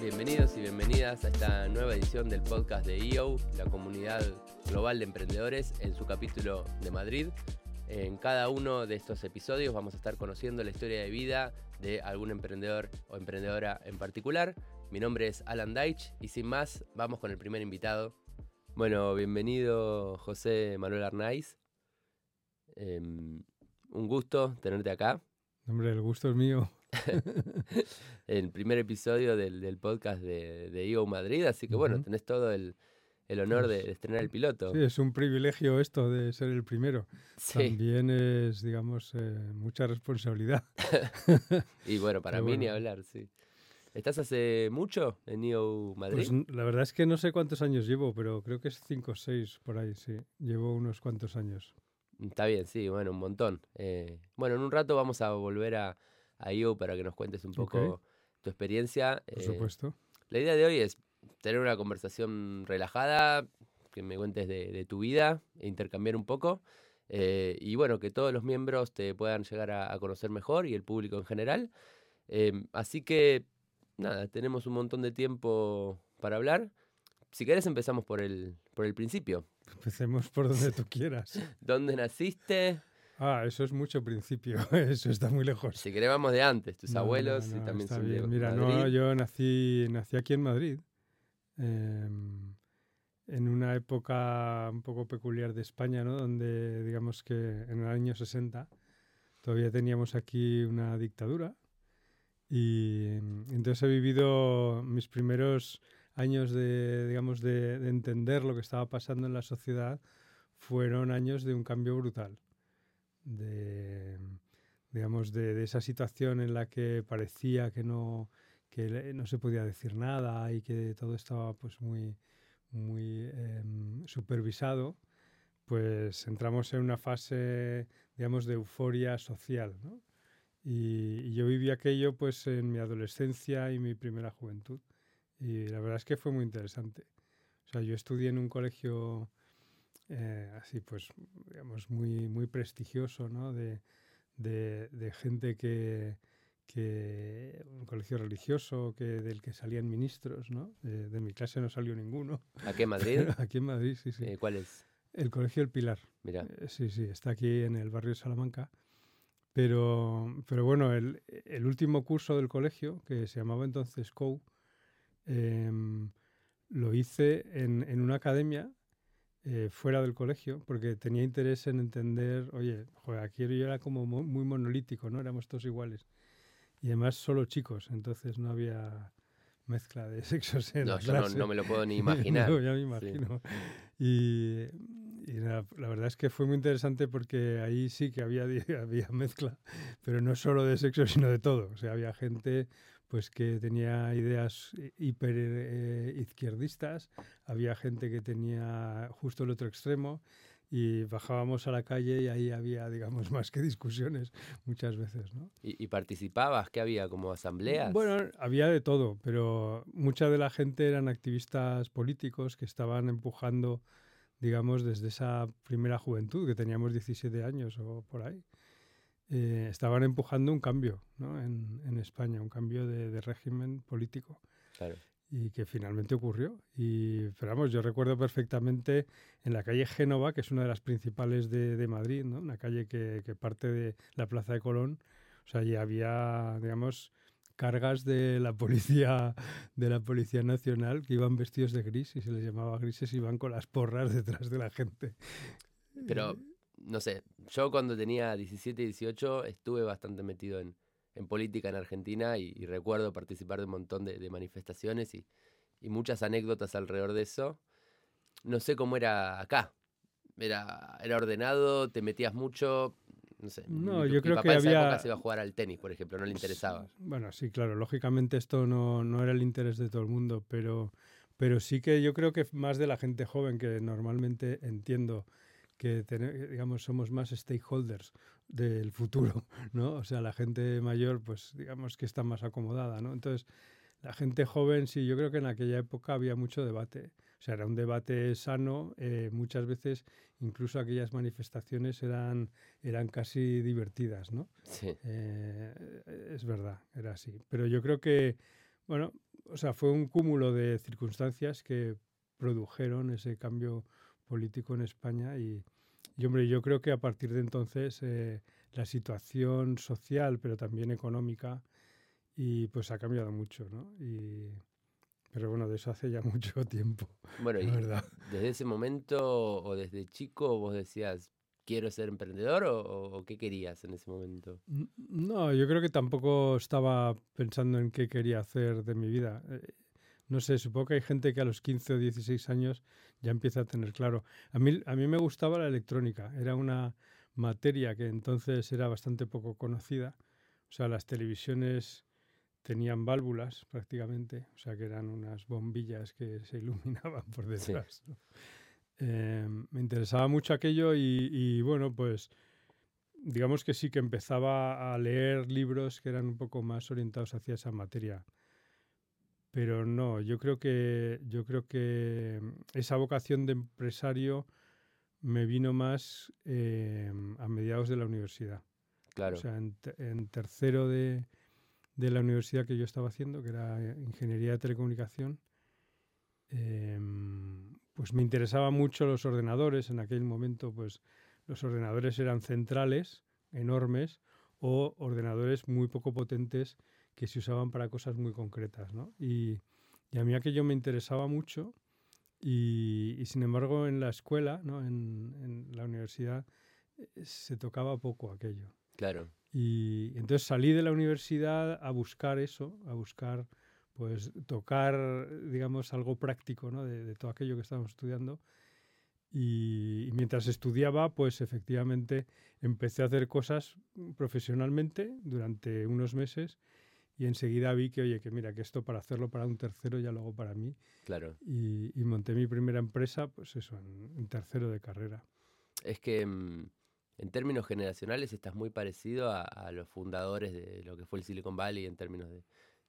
Bienvenidos y bienvenidas a esta nueva edición del podcast de EO, la comunidad global de emprendedores, en su capítulo de Madrid. En cada uno de estos episodios vamos a estar conociendo la historia de vida de algún emprendedor o emprendedora en particular. Mi nombre es Alan Deitch y sin más, vamos con el primer invitado. Bueno, bienvenido José Manuel Arnaiz. Em, un gusto tenerte acá. Hombre, el gusto es mío. el primer episodio del, podcast de, de EO Madrid, así que bueno, tenés todo el, honor de, estrenar el piloto. Sí, es un privilegio esto de ser el primero. También es, digamos, eh, mucha responsabilidad. y bueno, para mí ni hablar, sí. ¿Estás hace mucho en EO Madrid? Pues la verdad es que no sé cuántos años llevo, pero creo que es cinco o seis por ahí, sí. Llevo unos cuantos años. Está bien, sí, bueno, un montón. Eh, bueno, en un rato vamos a volver a, a IO para que nos cuentes un poco tu experiencia. Por eh, supuesto. La idea de hoy es tener una conversación relajada, que me cuentes de, tu vida e intercambiar un poco. Eh, y bueno, que todos los miembros te puedan llegar a, conocer mejor y el público en general. Em, así que, nada, tenemos un montón de tiempo para hablar. Si querés empezamos por el, por el principio. Empecemos por donde tú quieras. ¿Dónde naciste? Ah, eso es mucho principio, eso está muy lejos. Si queremos vamos de antes, tus abuelos y también son de Mira, no, yo nací, nací aquí en Madrid, em, en una época un poco peculiar de España, ¿no? Donde, digamos que en el año 60 todavía teníamos aquí una dictadura y entonces he vivido mis primeros años de, digamos, de entender lo que estaba pasando en la sociedad fueron años de un cambio brutal de, digamos, de, esa situación en la que parecía que no, que no se podía decir nada y que todo estaba pues muy, muy em, supervisado, pues entramos en una fase, digamos, de euforia social, ¿no? Y, y, yo viví aquello pues en mi adolescencia y mi primera juventud. Y la verdad es que fue muy interesante. O sea, yo estudié en un colegio eh, así pues, digamos, muy, muy prestigioso, ¿no? De, de, gente que, que, un colegio religioso que, del que salían ministros, ¿no? De, mi clase no salió ninguno. ¿Aquí en Madrid? aquí en Madrid, sí, sí. Eh, ¿Cuál es? El Colegio El Pilar. Mira. Eh, sí, sí, está aquí en el barrio de Salamanca. Pero, pero bueno, el, el último curso del colegio, que se llamaba entonces COU, em, lo hice en, en una academia eh, fuera del colegio, porque tenía interés en entender, oye, joder, aquí yo era como muy monolítico, ¿no? Éramos todos iguales. Y además solo chicos, entonces no había mezcla de sexos en no, la clase. No, no, me lo puedo ni imaginar. no, ya me imagino. Y, la, verdad es que fue muy interesante porque ahí sí que había, había mezcla, pero no solo de sexo, sino de todo. O sea, había gente pues que tenía ideas hiper eh, izquierdistas, había gente que tenía justo el otro extremo y bajábamos a la calle y ahí había, digamos, más que discusiones muchas veces, ¿no? ¿Y, participabas? ¿Qué había? ¿Como asambleas? Bueno, había de todo, pero mucha de la gente eran activistas políticos que estaban empujando, digamos, desde esa primera juventud, que teníamos 17 años o por ahí. Eh, estaban empujando un cambio ¿no? en, en, España, un cambio de, de régimen político. Claro. Y que finalmente ocurrió. Y, pero vamos, yo recuerdo perfectamente en la calle Génova, que es una de las principales de, de Madrid, ¿no? una calle que, que, parte de la Plaza de Colón. O sea, allí había, digamos, cargas de la policía de la policía nacional que iban vestidos de gris y se les llamaba grises y iban con las porras detrás de la gente. Pero no sé, yo cuando tenía 17, 18 estuve bastante metido en, política en Argentina y, recuerdo participar de un montón de, manifestaciones y, muchas anécdotas alrededor de eso. No sé cómo era acá. Era, era ordenado, te metías mucho. No sé. No, yo creo que había. se iba a jugar al tenis, por ejemplo, no le interesaba. Bueno, sí, claro. Lógicamente esto no, no era el interés de todo el mundo, pero, pero sí que yo creo que más de la gente joven que normalmente entiendo que digamos somos más stakeholders del futuro, ¿no? O sea, la gente mayor, pues digamos que está más acomodada, ¿no? Entonces, la gente joven, sí, yo creo que en aquella época había mucho debate. O sea, era un debate sano. Eh, muchas veces, incluso aquellas manifestaciones eran, eran casi divertidas, ¿no? Sí. Eh, es verdad, era así. Pero yo creo que Bueno, o sea, fue un cúmulo de circunstancias que produjeron ese cambio político en España y, hombre, yo creo que a partir de entonces eh, la situación social, pero también económica, y pues ha cambiado mucho, ¿no? Y, pero bueno, de eso hace ya mucho tiempo. Bueno, y verdad. desde ese momento o desde chico vos decías, quiero ser emprendedor o, qué querías en ese momento? No, yo creo que tampoco estaba pensando en qué quería hacer de mi vida. Eh, no sé, supongo que hay gente que a los 15 o 16 años ya empieza a tener claro. A mí, a mí me gustaba la electrónica, era una materia que entonces era bastante poco conocida. O sea, las televisiones tenían válvulas prácticamente, o sea que eran unas bombillas que se iluminaban por detrás. Eh, me interesaba mucho aquello y, bueno, pues digamos que sí que empezaba a leer libros que eran un poco más orientados hacia esa materia. Pero no, yo creo que yo creo que esa vocación de empresario me vino más eh, a mediados de la universidad. Claro. O sea, en tercero de, de la universidad que yo estaba haciendo, que era eh, Ingeniería de Telecomunicación, em, pues me interesaban mucho los ordenadores. En aquel momento, pues los ordenadores eran centrales, enormes, o ordenadores muy poco potentes que se usaban para cosas muy concretas. ¿no? Y, a mí aquello me interesaba mucho y, sin embargo en la escuela, ¿no? en, en la universidad, eh, se tocaba poco aquello. Claro. Y entonces salí de la universidad a buscar eso, a buscar pues tocar, digamos, algo práctico ¿no? de, todo aquello que estábamos estudiando. Y, mientras estudiaba, pues efectivamente empecé a hacer cosas profesionalmente durante unos meses y enseguida vi que, oye, que mira, que esto para hacerlo para un tercero ya lo hago para mí. Claro. Y, monté mi primera empresa, pues eso, en, tercero de carrera. Es que... Mm, en términos generacionales estás muy parecido a, los fundadores de lo que fue el Silicon Valley en términos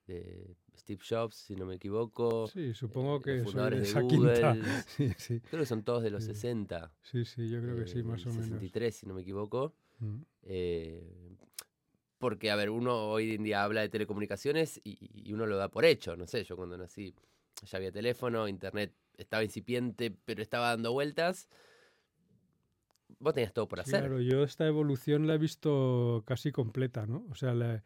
de, Steve Jobs, si no me equivoco. Sí, supongo que los fundadores de Google. Creo que son todos de los 60. Sí, sí, yo creo que sí, más o menos. 63, si no me equivoco. Mm. Eh, porque, a ver, uno hoy en día habla de telecomunicaciones y, y, uno lo da por hecho. No sé, yo cuando nací ya había teléfono, internet estaba incipiente, pero estaba dando vueltas vos tenías todo por hacer. Claro, yo esta evolución la he visto casi completa, ¿no? O sea,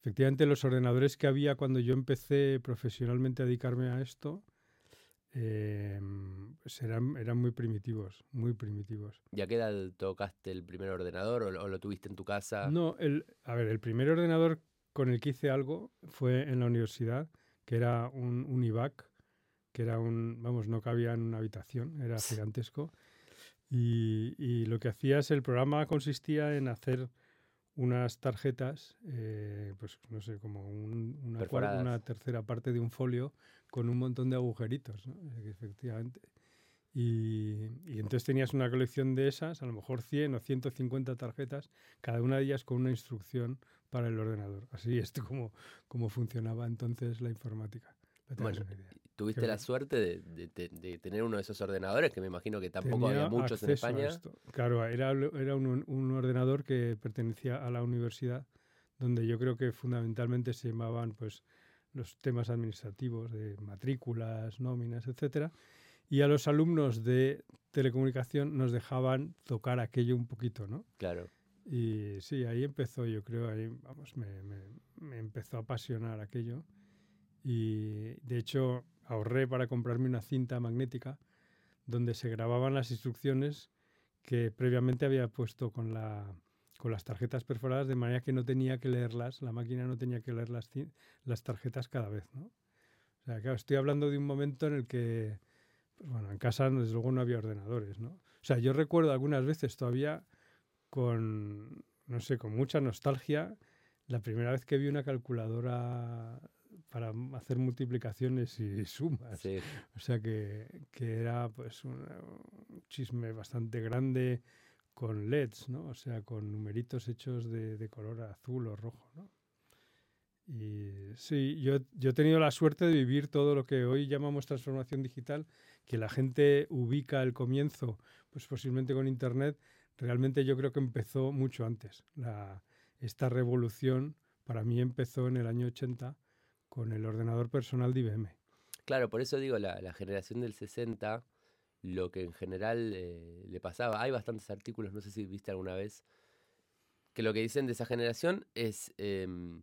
efectivamente los ordenadores que había cuando yo empecé profesionalmente a dedicarme a esto pues eran, eran muy primitivos, muy primitivos. ¿Y a qué edad tocaste el primer ordenador o, lo tuviste en tu casa? No, el, a ver, el primer ordenador con el que hice algo fue en la universidad, que era un, un IVAC, que era un, vamos, no cabía en una habitación, era gigantesco. Y, lo que hacías, el programa consistía en hacer unas tarjetas, eh, pues no sé, como una, una, tercera parte de un folio con un montón de agujeritos, ¿no? Eh, efectivamente. Y, y, entonces tenías una colección de esas, a lo mejor 100 o 150 tarjetas, cada una de ellas con una instrucción para el ordenador. Así es como, como funcionaba entonces la informática. Bueno, tuviste la suerte de, tener uno de esos ordenadores, que me imagino que tampoco había muchos en España. Claro, era, era un, ordenador que pertenecía a la universidad, donde yo creo que fundamentalmente se llamaban pues, los temas administrativos de matrículas, nóminas, etcétera. Y a los alumnos de telecomunicación nos dejaban tocar aquello un poquito, ¿no? Claro. Y sí, ahí empezó, yo creo, ahí, vamos, me, me empezó a apasionar aquello. Y de hecho ahorré para comprarme una cinta magnética donde se grababan las instrucciones que previamente había puesto con, la, con las tarjetas perforadas de manera que no tenía que leerlas, la máquina no tenía que leer las, las tarjetas cada vez. ¿no? O sea, claro, estoy hablando de un momento en el que, pues bueno, en casa desde luego no había ordenadores. ¿no? O sea, yo recuerdo algunas veces todavía con, no sé, con mucha nostalgia, la primera vez que vi una calculadora para hacer multiplicaciones y sumas. O sea que, que era pues un, chisme bastante grande con LEDs, ¿no? O sea, con numeritos hechos de, de color azul o rojo, ¿no? Y sí, yo, yo, he tenido la suerte de vivir todo lo que hoy llamamos transformación digital, que la gente ubica el comienzo, pues posiblemente con Internet, realmente yo creo que empezó mucho antes. La, esta revolución para mí empezó en el año 80 con el ordenador personal de IBM. Claro, por eso digo, la, generación del 60, lo que en general eh, le pasaba, hay bastantes artículos, no sé si viste alguna vez, que lo que dicen de esa generación es, em,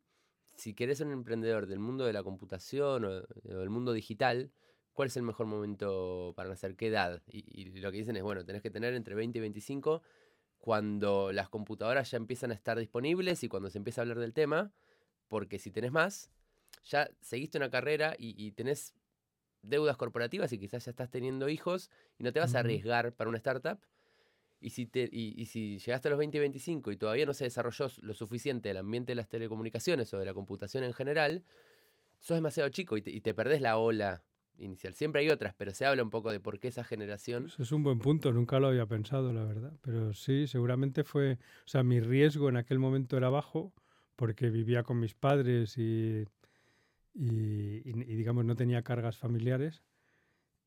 si querés ser un emprendedor del mundo de la computación o, del mundo digital, ¿cuál es el mejor momento para nacer? ¿Qué edad? Y, y, lo que dicen es, bueno, tenés que tener entre 20 y 25 cuando las computadoras ya empiezan a estar disponibles y cuando se empieza a hablar del tema, porque si tenés más, ya seguiste una carrera y, tenés deudas corporativas y quizás ya estás teniendo hijos y no te vas a arriesgar para una startup. Y si, te, y, si llegaste a los 20 y 25 y todavía no se desarrolló lo suficiente el ambiente de las telecomunicaciones o de la computación en general, sos demasiado chico y te, y te perdés la ola inicial. Siempre hay otras, pero se habla un poco de por qué esa generación. Eso es un buen punto, nunca lo había pensado, la verdad. Pero sí, seguramente fue. O sea, mi riesgo en aquel momento era bajo, porque vivía con mis padres y, y, digamos, no tenía cargas familiares.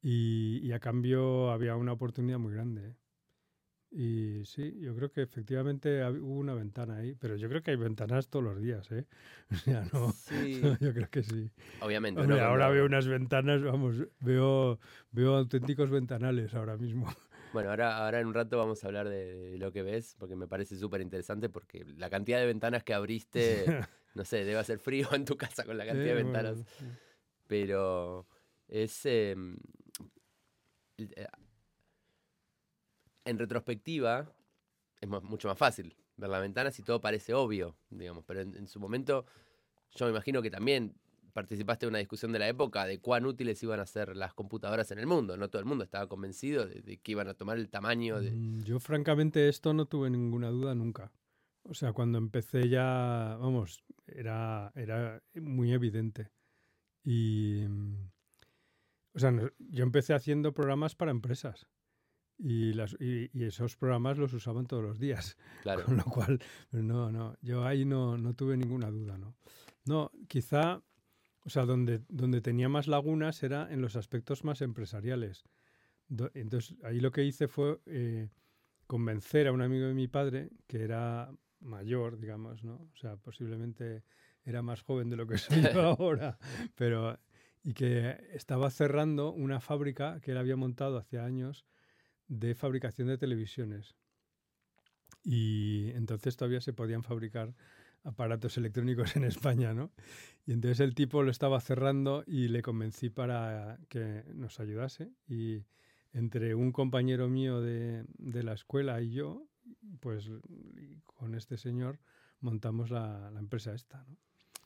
Y, y, a cambio había una oportunidad muy grande. ¿eh? Y sí, yo creo que efectivamente hubo una ventana ahí, pero yo creo que hay ventanas todos los días, ¿eh? O sea, no, sí. yo creo que sí. Obviamente. ahora veo unas ventanas, vamos, veo, veo auténticos ventanales ahora mismo. Bueno, ahora, ahora en un rato vamos a hablar de, lo que ves, porque me parece súper interesante, porque la cantidad de ventanas que abriste, no sé, debe hacer frío en tu casa con la cantidad de ventanas. Pero es... Em, eh, en retrospectiva es mucho más fácil ver la ventana si todo parece obvio, digamos, pero en, su momento yo me imagino que también participaste en una discusión de la época de cuán útiles iban a ser las computadoras en el mundo. No todo el mundo estaba convencido de, que iban a tomar el tamaño de... Mm, yo francamente esto no tuve ninguna duda nunca. O sea, cuando empecé ya, vamos, era, era muy evidente. Y, o sea, yo empecé haciendo programas para empresas y, las, y, esos programas los usaban todos los días. Claro. Con lo cual, no, no, yo ahí no, no tuve ninguna duda, ¿no? No, quizá, o sea, donde, donde tenía más lagunas era en los aspectos más empresariales. entonces, ahí lo que hice fue eh, convencer a un amigo de mi padre, que era mayor, digamos, ¿no? O sea, posiblemente era más joven de lo que soy ahora, pero y que estaba cerrando una fábrica que él había montado hace años de fabricación de televisiones. Y entonces todavía se podían fabricar aparatos electrónicos en España, ¿no? Y entonces el tipo lo estaba cerrando y le convencí para que nos ayudase. Y entre un compañero mío de, de la escuela y yo, pues con este señor montamos la, la empresa esta, ¿no?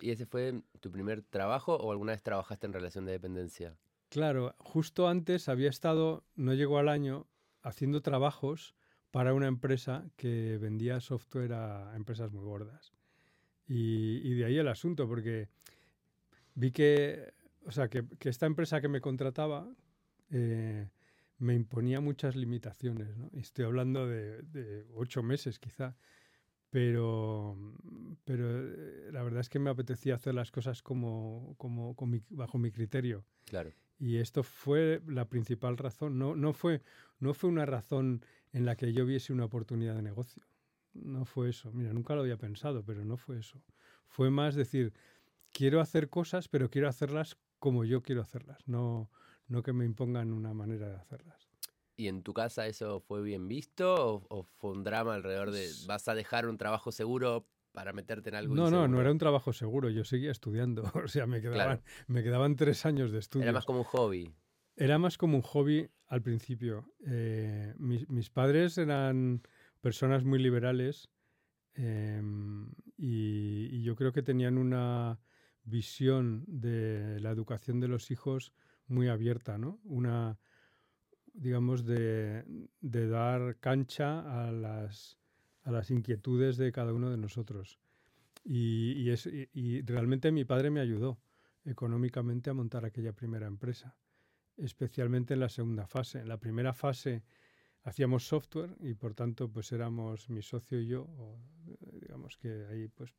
¿Y ese fue tu primer trabajo o alguna vez trabajaste en relación de dependencia? Claro, justo antes había estado, no llegó al año, haciendo trabajos para una empresa que vendía software a empresas muy gordas. Y, de ahí el asunto, porque vi que, o sea, que, esta empresa que me contrataba eh, me imponía muchas limitaciones. estoy hablando de, ocho meses quizá. Pero, pero la verdad es que me apetecía hacer las cosas como, como, bajo mi criterio. Claro. Y esto fue la principal razón. No, no, fue, no fue una razón en la que yo viese una oportunidad de negocio. No fue eso. Mira, nunca lo había pensado, pero no fue eso. Fue más decir, quiero hacer cosas, pero quiero hacerlas como yo quiero hacerlas, no, no que me impongan una manera de hacerlas. ¿Y en tu casa eso fue bien visto o, o, fue un drama alrededor de vas a dejar un trabajo seguro para meterte en algo. No, no, no era un trabajo seguro, yo seguía estudiando, o sea, me quedaban, me quedaban tres años de estudio. Era más como un hobby. Era más como un hobby al principio. Eh, mis, padres eran personas muy liberales em, y, yo creo que tenían una visión de la educación de los hijos muy abierta, ¿no? Una, digamos, de, dar cancha a las a las inquietudes de cada uno de nosotros. Y, es, y, realmente mi padre me ayudó económicamente a montar aquella primera empresa, especialmente en la segunda fase. En la primera fase hacíamos software y por tanto pues éramos mi socio y yo, digamos que ahí pues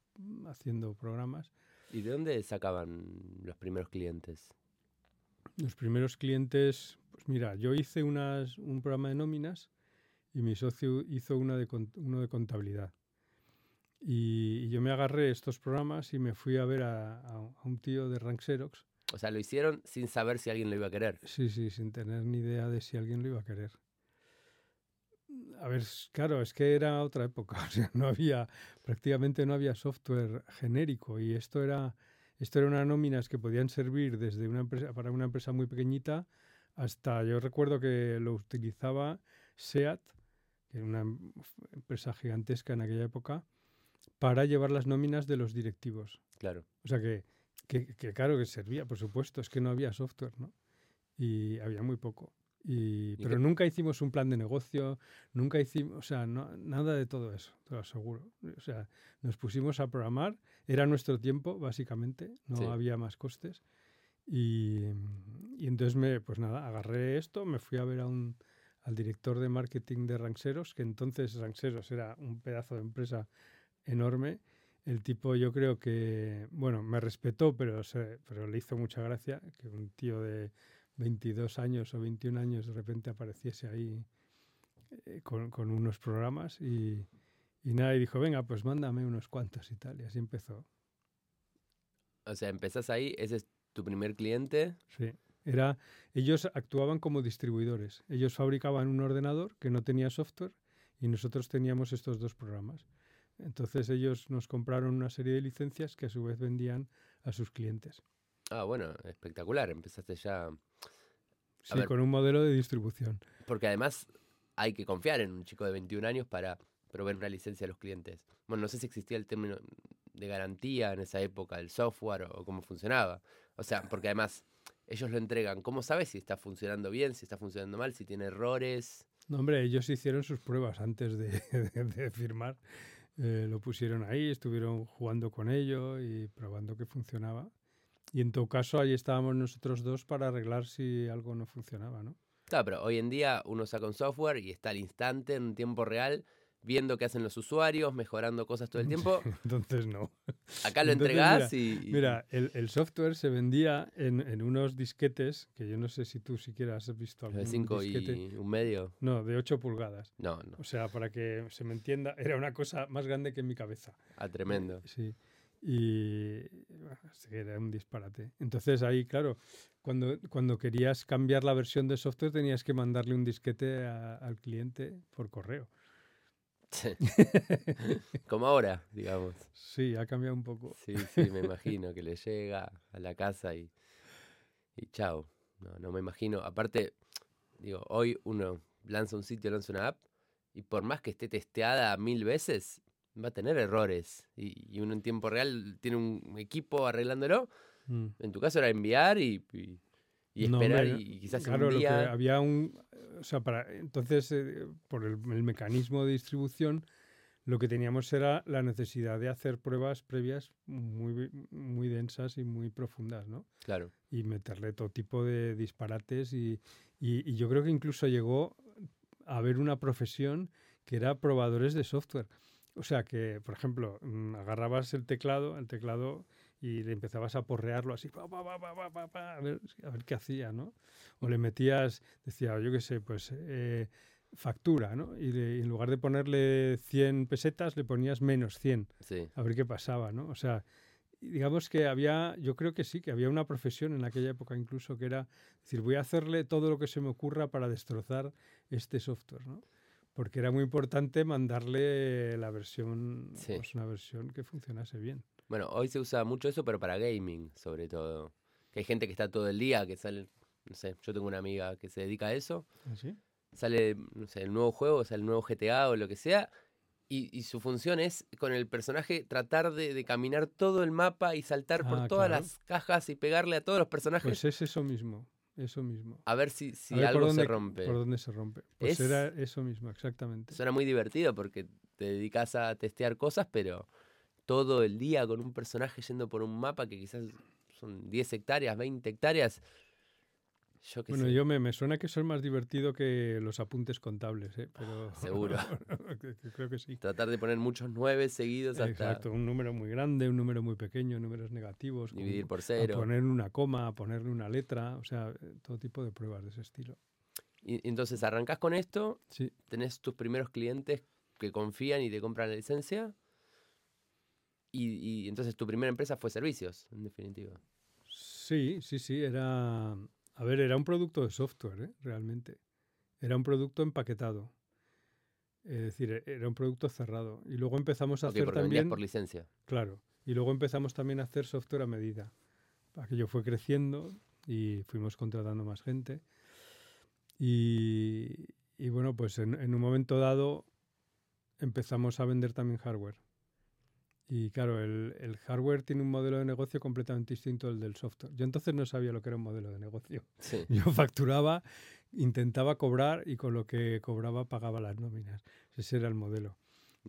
haciendo programas. ¿Y de dónde sacaban los primeros clientes? Los primeros clientes, pues mira, yo hice unas, un programa de nóminas y mi socio hizo una de, uno de contabilidad. Y, y yo me agarré estos programas y me fui a ver a, a un- a un tío de Rank Xerox. O sea, lo hicieron sin saber si alguien lo iba a querer. Sí, sí, sin tener ni idea de si alguien lo iba a querer. A ver, claro, es que era otra época, o sea, no había, prácticamente no había software genérico y esto era, esto eran unas nóminas que podían servir desde una empresa, para una empresa muy pequeñita hasta, yo recuerdo que lo utilizaba SEAT, que era una em- empresa gigantesca en aquella época, para llevar las nóminas de los directivos. Claro. O sea que, que, que claro que servía, por supuesto, es que no había software, ¿no? Y había muy poco. Y, pero nunca hicimos un plan de negocio, nunca hicimos, o sea, no, nada de todo eso, te lo aseguro. O sea, nos pusimos a programar, era nuestro tiempo, básicamente, no Sí. había más costes. Y, y entonces me, pues nada, agarré esto, me fui a ver a un, al director de marketing de Ranxeros, que entonces Ranxeros era un pedazo de empresa enorme. El tipo yo creo que, bueno, me respetó, pero, se- pero le hizo mucha gracia que un tío de 22 años o 21 años de repente apareciese ahí eh, con, con unos programas y, y nada, y dijo, venga, pues mándame unos cuantos y tal. Y así empezó. O sea, empezás ahí, ese es tu primer cliente. Sí. Era, ellos actuaban como distribuidores. Ellos fabricaban un ordenador que no tenía software y nosotros teníamos estos dos programas. Entonces ellos nos compraron una serie de licencias que a su vez vendían a sus clientes. Ah, bueno, espectacular. Empezaste ya. Sí, ver. con un modelo de distribución. Porque además hay que confiar en un chico de 21 años para proveer una licencia a los clientes. Bueno, no sé si existía el término de garantía en esa época del software o, o cómo funcionaba. O sea, porque además ellos lo entregan. ¿Cómo sabes si está funcionando bien, si está funcionando mal, si tiene errores? No, hombre, ellos hicieron sus pruebas antes de, de- de firmar. Eh, lo pusieron ahí, estuvieron jugando con ello y probando que funcionaba. Y en todo caso, ahí estábamos nosotros dos para arreglar si algo no funcionaba, ¿no? Claro, pero hoy en día uno saca un software y está al instante, en tiempo real, viendo qué hacen los usuarios, mejorando cosas todo el tiempo. Entonces no. Acá lo Entonces, entregás y, y- Mira, el, el software se vendía en, en unos disquetes, que yo no sé si tú siquiera has visto algún de 5 disquete. y un medio. No, de 8 pulgadas. No, no. O sea, para que se me entienda, era una cosa más grande que mi cabeza. Ah, tremendo. Sí. Y bueno, era un disparate. Entonces ahí, claro, cuando, cuando querías cambiar la versión de software tenías que mandarle un disquete a- al cliente por correo. Como ahora, digamos. Sí, ha cambiado un poco. Sí, sí, me imagino que le llega a la casa y, y chao. No, no me imagino. Aparte, digo, hoy uno lanza un sitio, lanza una app y por más que esté testeada mil veces, va a tener errores. Y, y uno en tiempo real tiene un equipo arreglándolo. Mm. En tu caso era enviar y, y, y No, esperar hombre, y, y quizás Claro, un lo que día... había un. O sea, para. Entonces, eh, por el, el mecanismo de distribución, lo que teníamos era la necesidad de hacer pruebas previas muy, muy densas y muy profundas, ¿no? Claro, y meterle todo tipo de disparates y- y yo creo que incluso llegó a haber una profesión que era probadores de software. O sea que, por ejemplo, mm, agarrabas el teclado, el teclado y le empezabas a porrearlo así, pa, pa, pa, a, ver, a ver qué hacía, ¿no? O le metías, decía, yo qué sé, pues eh, factura, ¿no? Y, le- y en lugar de ponerle 100 pesetas, le ponías menos 100 sí. a ver qué pasaba, ¿no? O sea, digamos que había, yo creo que sí, que había una profesión en aquella época incluso que era decir, voy a hacerle todo lo que se me ocurra para destrozar este software, ¿no? Porque era muy importante mandarle la versión, Sí. pues una versión que funcionase bien. Bueno, hoy se usa mucho eso, pero para gaming, sobre todo. Que hay gente que está todo el día, que sale, no sé, yo tengo una amiga que se dedica a eso, ¿Así? sale, no sé, el nuevo juego, sea, el nuevo GTA o lo que sea, y, y su función es con el personaje tratar de, de caminar todo el mapa y saltar por Ah, todas claro. las cajas y pegarle a todos los personajes Pues es eso mismo, eso mismo. a ver si, si A ver por algo dónde- se rompe. Por dónde se rompe. Pues Es- era eso mismo, exactamente. Suena muy divertido porque te dedicas a testear cosas, pero todo el día con un personaje yendo por un mapa que quizás son 10 hectáreas, 20 hectáreas. Yo qué Bueno, sé. yo me, me suena que eso es más divertido que los apuntes contables, ¿eh? pero Seguro. que- que creo que sí. Tratar de poner muchos nueve seguidos hasta Exacto, un número muy grande, un número muy pequeño, números negativos, dividir por a cero. poner una coma, a ponerle una letra, o sea, todo tipo de pruebas de ese estilo. Y, y entonces arrancás con esto, Sí, tenés tus primeros clientes que confían y te compran la licencia. Y, entonces tu primera empresa fue servicios, en definitiva. Sí, sí, sí, era... A ver, era un producto de software, ¿eh? realmente. Era un producto empaquetado. Es decir, e, era un producto cerrado. Y luego empezamos a hacer también... por licencia. Claro. Y luego empezamos también a hacer software a medida. Aquello fue creciendo y fuimos contratando más gente. Y, bueno, pues en, un momento dado empezamos a vender también hardware. Y claro, el, hardware tiene un modelo de negocio completamente distinto al del software. Yo entonces no sabía lo que era un modelo de negocio. Yo facturaba, intentaba cobrar y con lo que cobraba pagaba las nóminas. Ese era el modelo.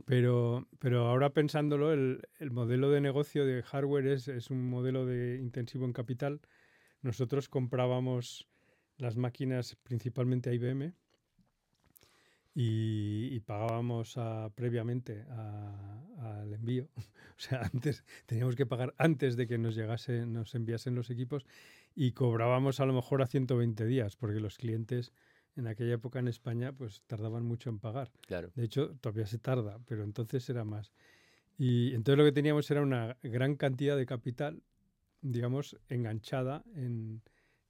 Pero, pero ahora pensándolo, el, el modelo de negocio de hardware es, es, un modelo de intensivo en capital. Nosotros comprábamos las máquinas principalmente a IBM y, pagábamos previamente al envío. o sea, antes teníamos que pagar antes de que nos llegase, nos enviasen los equipos y cobrábamos a lo mejor a 120 días, porque los clientes en aquella época en España pues tardaban mucho en pagar. Claro. De hecho, todavía se tarda, pero entonces era más. Y entonces lo que teníamos era una gran cantidad de capital, digamos, enganchada en,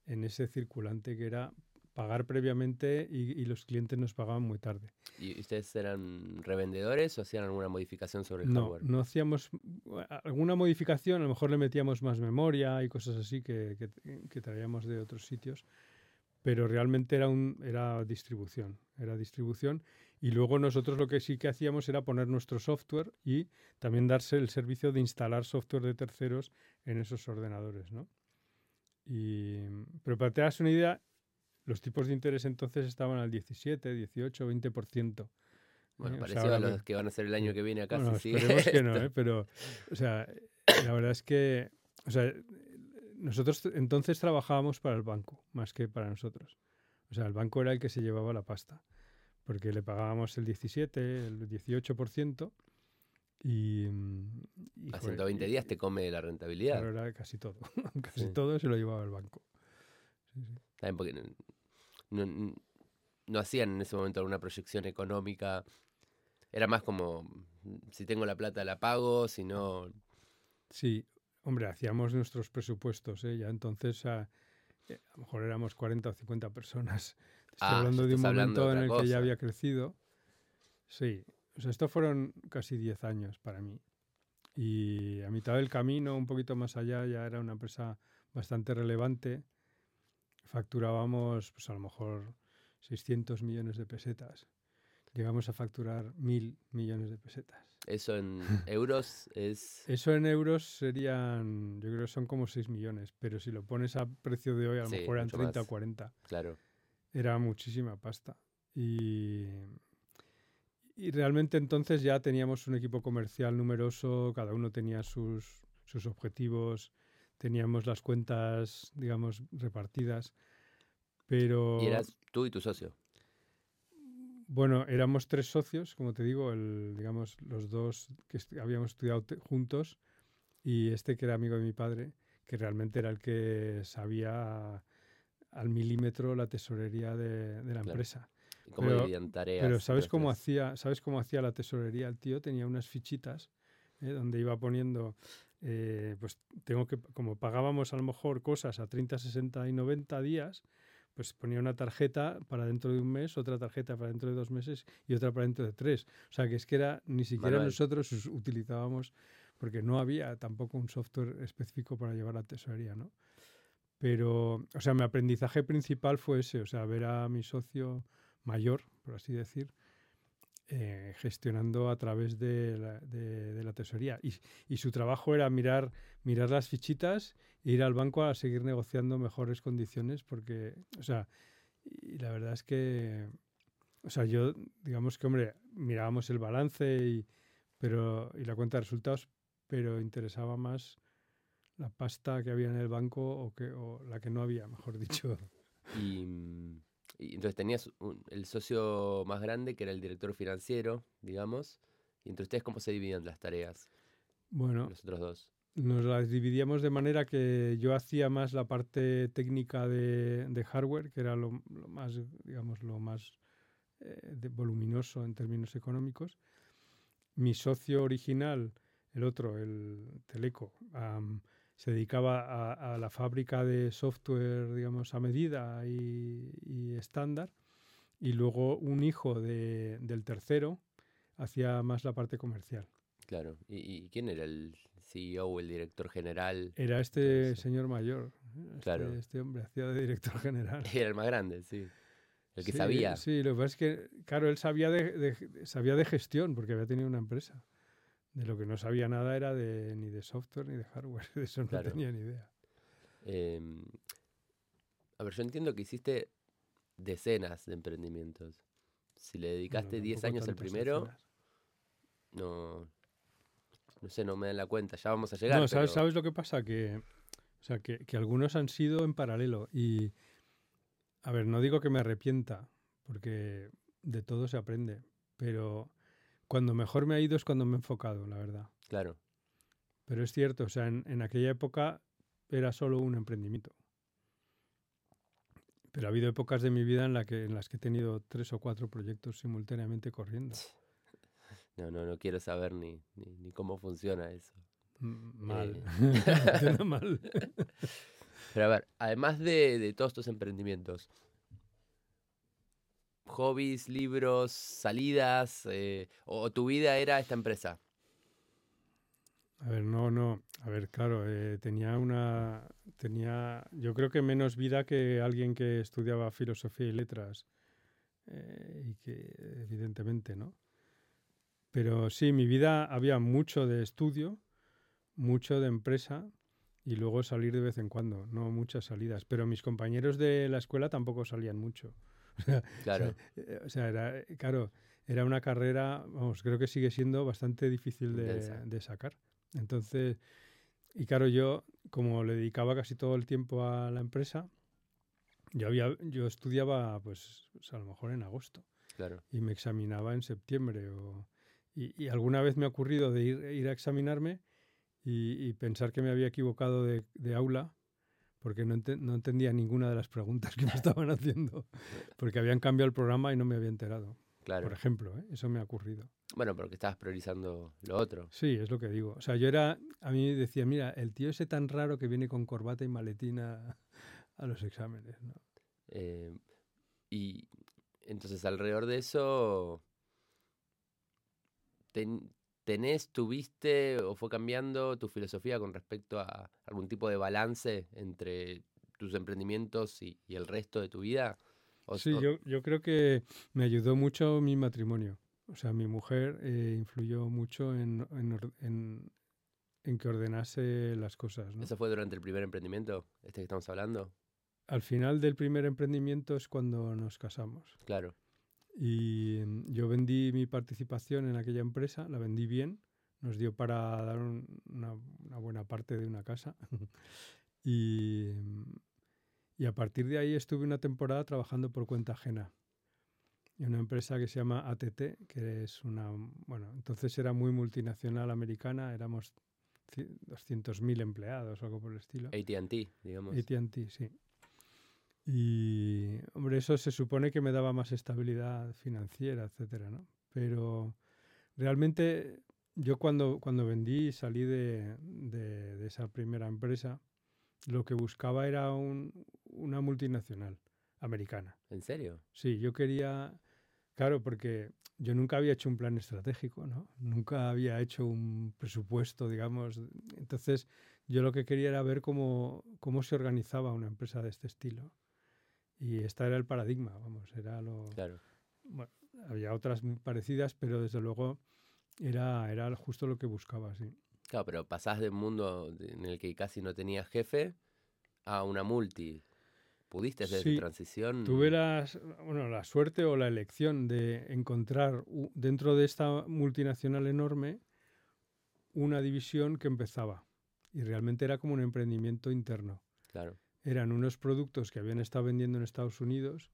en ese circulante que era pagar previamente y, los clientes nos pagaban muy tarde. ¿Y ustedes eran revendedores o hacían alguna modificación sobre el no, hardware? No, hacíamos alguna modificación, a lo mejor le metíamos más memoria y cosas así que, que, traíamos de otros sitios, pero realmente era, un, era distribución, era distribución y luego nosotros lo que sí que hacíamos era poner nuestro software y también darse el servicio de instalar software de terceros en esos ordenadores, ¿no? Y, pero para que te das una idea, los tipos de interés entonces estaban al 17, 18, 20%. Bueno, ¿eh? parecido a los que van a ser el año que viene acá. Bueno, esperemos que no, ¿eh? pero, o sea, la verdad es que, o sea, nosotros entonces trabajábamos para el banco más que para nosotros. O sea, el banco era el que se llevaba la pasta, porque le pagábamos el 17, el 18%. Y, y a 120 días te come la rentabilidad. Pero era casi todo. casi todo se lo llevaba el banco. Sí, sí. También porque no, no, hacían en ese momento alguna proyección económica. Era más como, si tengo la plata la pago, si no... Sí, hombre, hacíamos nuestros presupuestos, ¿eh? ya entonces a, eh, a, lo mejor éramos 40 o 50 personas. Estoy ah, hablando de un momento en el que ya había crecido. Sí, o sea, esto fueron casi 10 años para mí. Y a mitad del camino, un poquito más allá, ya era una empresa bastante relevante facturábamos pues a lo mejor 600 millones de pesetas. Llegamos a facturar mil millones de pesetas. ¿Eso en euros es...? Eso en euros serían, yo creo que son como 6 millones, pero si lo pones a precio de hoy a lo mejor eran 30 o 40. Claro. Era muchísima pasta. Y, y realmente entonces ya teníamos un equipo comercial numeroso, cada uno tenía sus, sus objetivos teníamos las cuentas, digamos, repartidas, pero... ¿Y eras tú y tu socio? Bueno, éramos tres socios, como te digo, el, digamos, los dos que habíamos estudiado juntos y este que era amigo de mi padre, que realmente era el que sabía al milímetro la tesorería de, la empresa. ¿Y cómo pero, tareas? Pero ¿sabes cómo, hacía, ¿sabes cómo hacía la tesorería? El tío tenía unas fichitas ¿eh? donde iba poniendo eh, pues tengo que, como pagábamos a lo mejor cosas a 30, 60 y 90 días, pues ponía una tarjeta para dentro de un mes, otra tarjeta para dentro de dos meses y otra para dentro de tres. O sea, que es que era, ni siquiera nosotros utilizábamos, porque no había tampoco un software específico para llevar la tesorería, ¿no? Pero, o sea, mi aprendizaje principal fue ese, o sea, ver a mi socio mayor, por así decir, eh, gestionando a través de la, tesorería. Y, su trabajo era mirar, mirar las fichitas e ir al banco a seguir negociando mejores condiciones, porque, o sea, y la verdad es que, o sea, yo, digamos que, hombre, mirábamos el balance y, pero, y la cuenta de resultados, pero interesaba más la pasta que había en el banco o, que, o la que no había, mejor dicho. Y mm, y entonces tenías el socio más grande, que era el director financiero, digamos. Y entre ustedes, ¿cómo se dividían las tareas? Bueno, los otros dos. Nos las dividíamos de manera que yo hacía más la parte técnica de, de hardware, que era lo, más, digamos, lo más eh, voluminoso en términos económicos. Mi socio original el otro, el Teleco, se dedicaba a, a la fábrica de software, digamos, a medida y, y estándar. Y luego un hijo de- del tercero hacía más la parte comercial. Claro. ¿Y, y quién era el CEO o el director general? Era este señor mayor. Este, Claro. este hombre hacía de director general. Era el más grande, sí. El que Sí, sabía. Sí, lo que pasa es que, claro, él sabía de, de- sabía de gestión porque había tenido una empresa. De lo que no sabía nada era de ni de software ni de hardware. De eso no Claro. tenía ni idea. Em, a ver, yo entiendo que hiciste decenas de emprendimientos. Si le dedicaste Bueno, 10 tampoco años al primero, decenas. no, no sé, no me dan la cuenta. Ya vamos a llegar. No, ¿sabes, pero- ¿sabes lo que pasa? Que, o sea, que, que algunos han sido en paralelo. Y, a ver, no digo que me arrepienta, porque de todo se aprende. Pero cuando mejor me ha ido es cuando me he enfocado, la verdad. Claro, Pero es cierto, o sea, en, en aquella época era solo un emprendimiento. Pero ha habido épocas de mi vida en, la que, en las que he tenido tres o cuatro proyectos simultáneamente corriendo. no, no, no quiero saber ni, ni, ni cómo funciona eso. Mal. Eh. Mal. Pero a ver, además de, de todos estos emprendimientos, hobbies, libros, salidas, eh, o, tu vida era esta empresa. A ver, no, no. A ver, claro, eh, tenía una. Tenía, yo creo que menos vida que alguien que estudiaba filosofía y letras. eh, y que, evidentemente, ¿no? Pero sí, mi vida había mucho de estudio, mucho de empresa y luego salir de vez en cuando, no muchas salidas. Pero mis compañeros de la escuela tampoco salían mucho. Claro, Eh, O sea, era, eh, claro, era una carrera, vamos, creo que sigue siendo bastante difícil de, sacar. Entonces, y claro, yo como le dedicaba casi todo el tiempo a la empresa, yo, había, yo estudiaba, pues, pues, a lo mejor en agosto claro. y me examinaba en septiembre. O, y, y alguna vez me ha ocurrido de ir, ir a examinarme y, y pensar que me había equivocado de, de aula porque no, ente- no entendía ninguna de las preguntas que me estaban haciendo, porque habían cambiado el programa y no me había enterado. Claro. Por ejemplo, ¿eh? eso me ha ocurrido. Bueno, porque estabas priorizando lo otro. Sí, es lo que digo. O sea, yo era, a mí me decía, mira, el tío ese tan raro que viene con corbata y maletina a los exámenes. ¿no? Eh, y entonces alrededor de eso, ten- ¿tenés, tuviste o fue cambiando tu filosofía con respecto a algún tipo de balance entre tus emprendimientos y, y el resto de tu vida? O- Sí, o- yo, yo creo que me ayudó mucho mi matrimonio. O sea, mi mujer eh, influyó mucho en, en, en- en que ordenase las cosas. ¿no? ¿Eso fue durante el primer emprendimiento, este que estamos hablando? Al final del primer emprendimiento es cuando nos casamos. Claro, Y mm, yo vendí mi participación en aquella empresa, la vendí bien, nos dio para dar un- una, una buena parte de una casa. y, mm, y a partir de ahí estuve una temporada trabajando por cuenta ajena. En una empresa que se llama ATT, que es una, bueno, entonces era muy multinacional americana, éramos ci- 200.000 empleados o algo por el estilo. ATT, digamos. AT&T, sí. Y, hombre, eso se supone que me daba más estabilidad financiera, etcétera, ¿no? Pero realmente yo cuando, cuando vendí y salí de, de- de esa primera empresa, lo que buscaba era un- una multinacional americana. ¿En serio? Sí, yo quería, claro, porque yo nunca había hecho un plan estratégico, ¿no? Nunca había hecho un presupuesto, digamos. Entonces, yo lo que quería era ver cómo, cómo se organizaba una empresa de este estilo. Y este era el paradigma, vamos, era lo... Claro. Bueno, había otras muy parecidas, pero desde luego era, era justo lo que buscaba, sí. Claro, pero pasás de un mundo en el que casi no tenías jefe a una multi. ¿Pudiste hacer Sí, esa transición? Tuve la, bueno, la suerte o la elección de encontrar dentro de esta multinacional enorme una división que empezaba. Y realmente era como un emprendimiento interno. Claro, Eran unos productos que habían estado vendiendo en Estados Unidos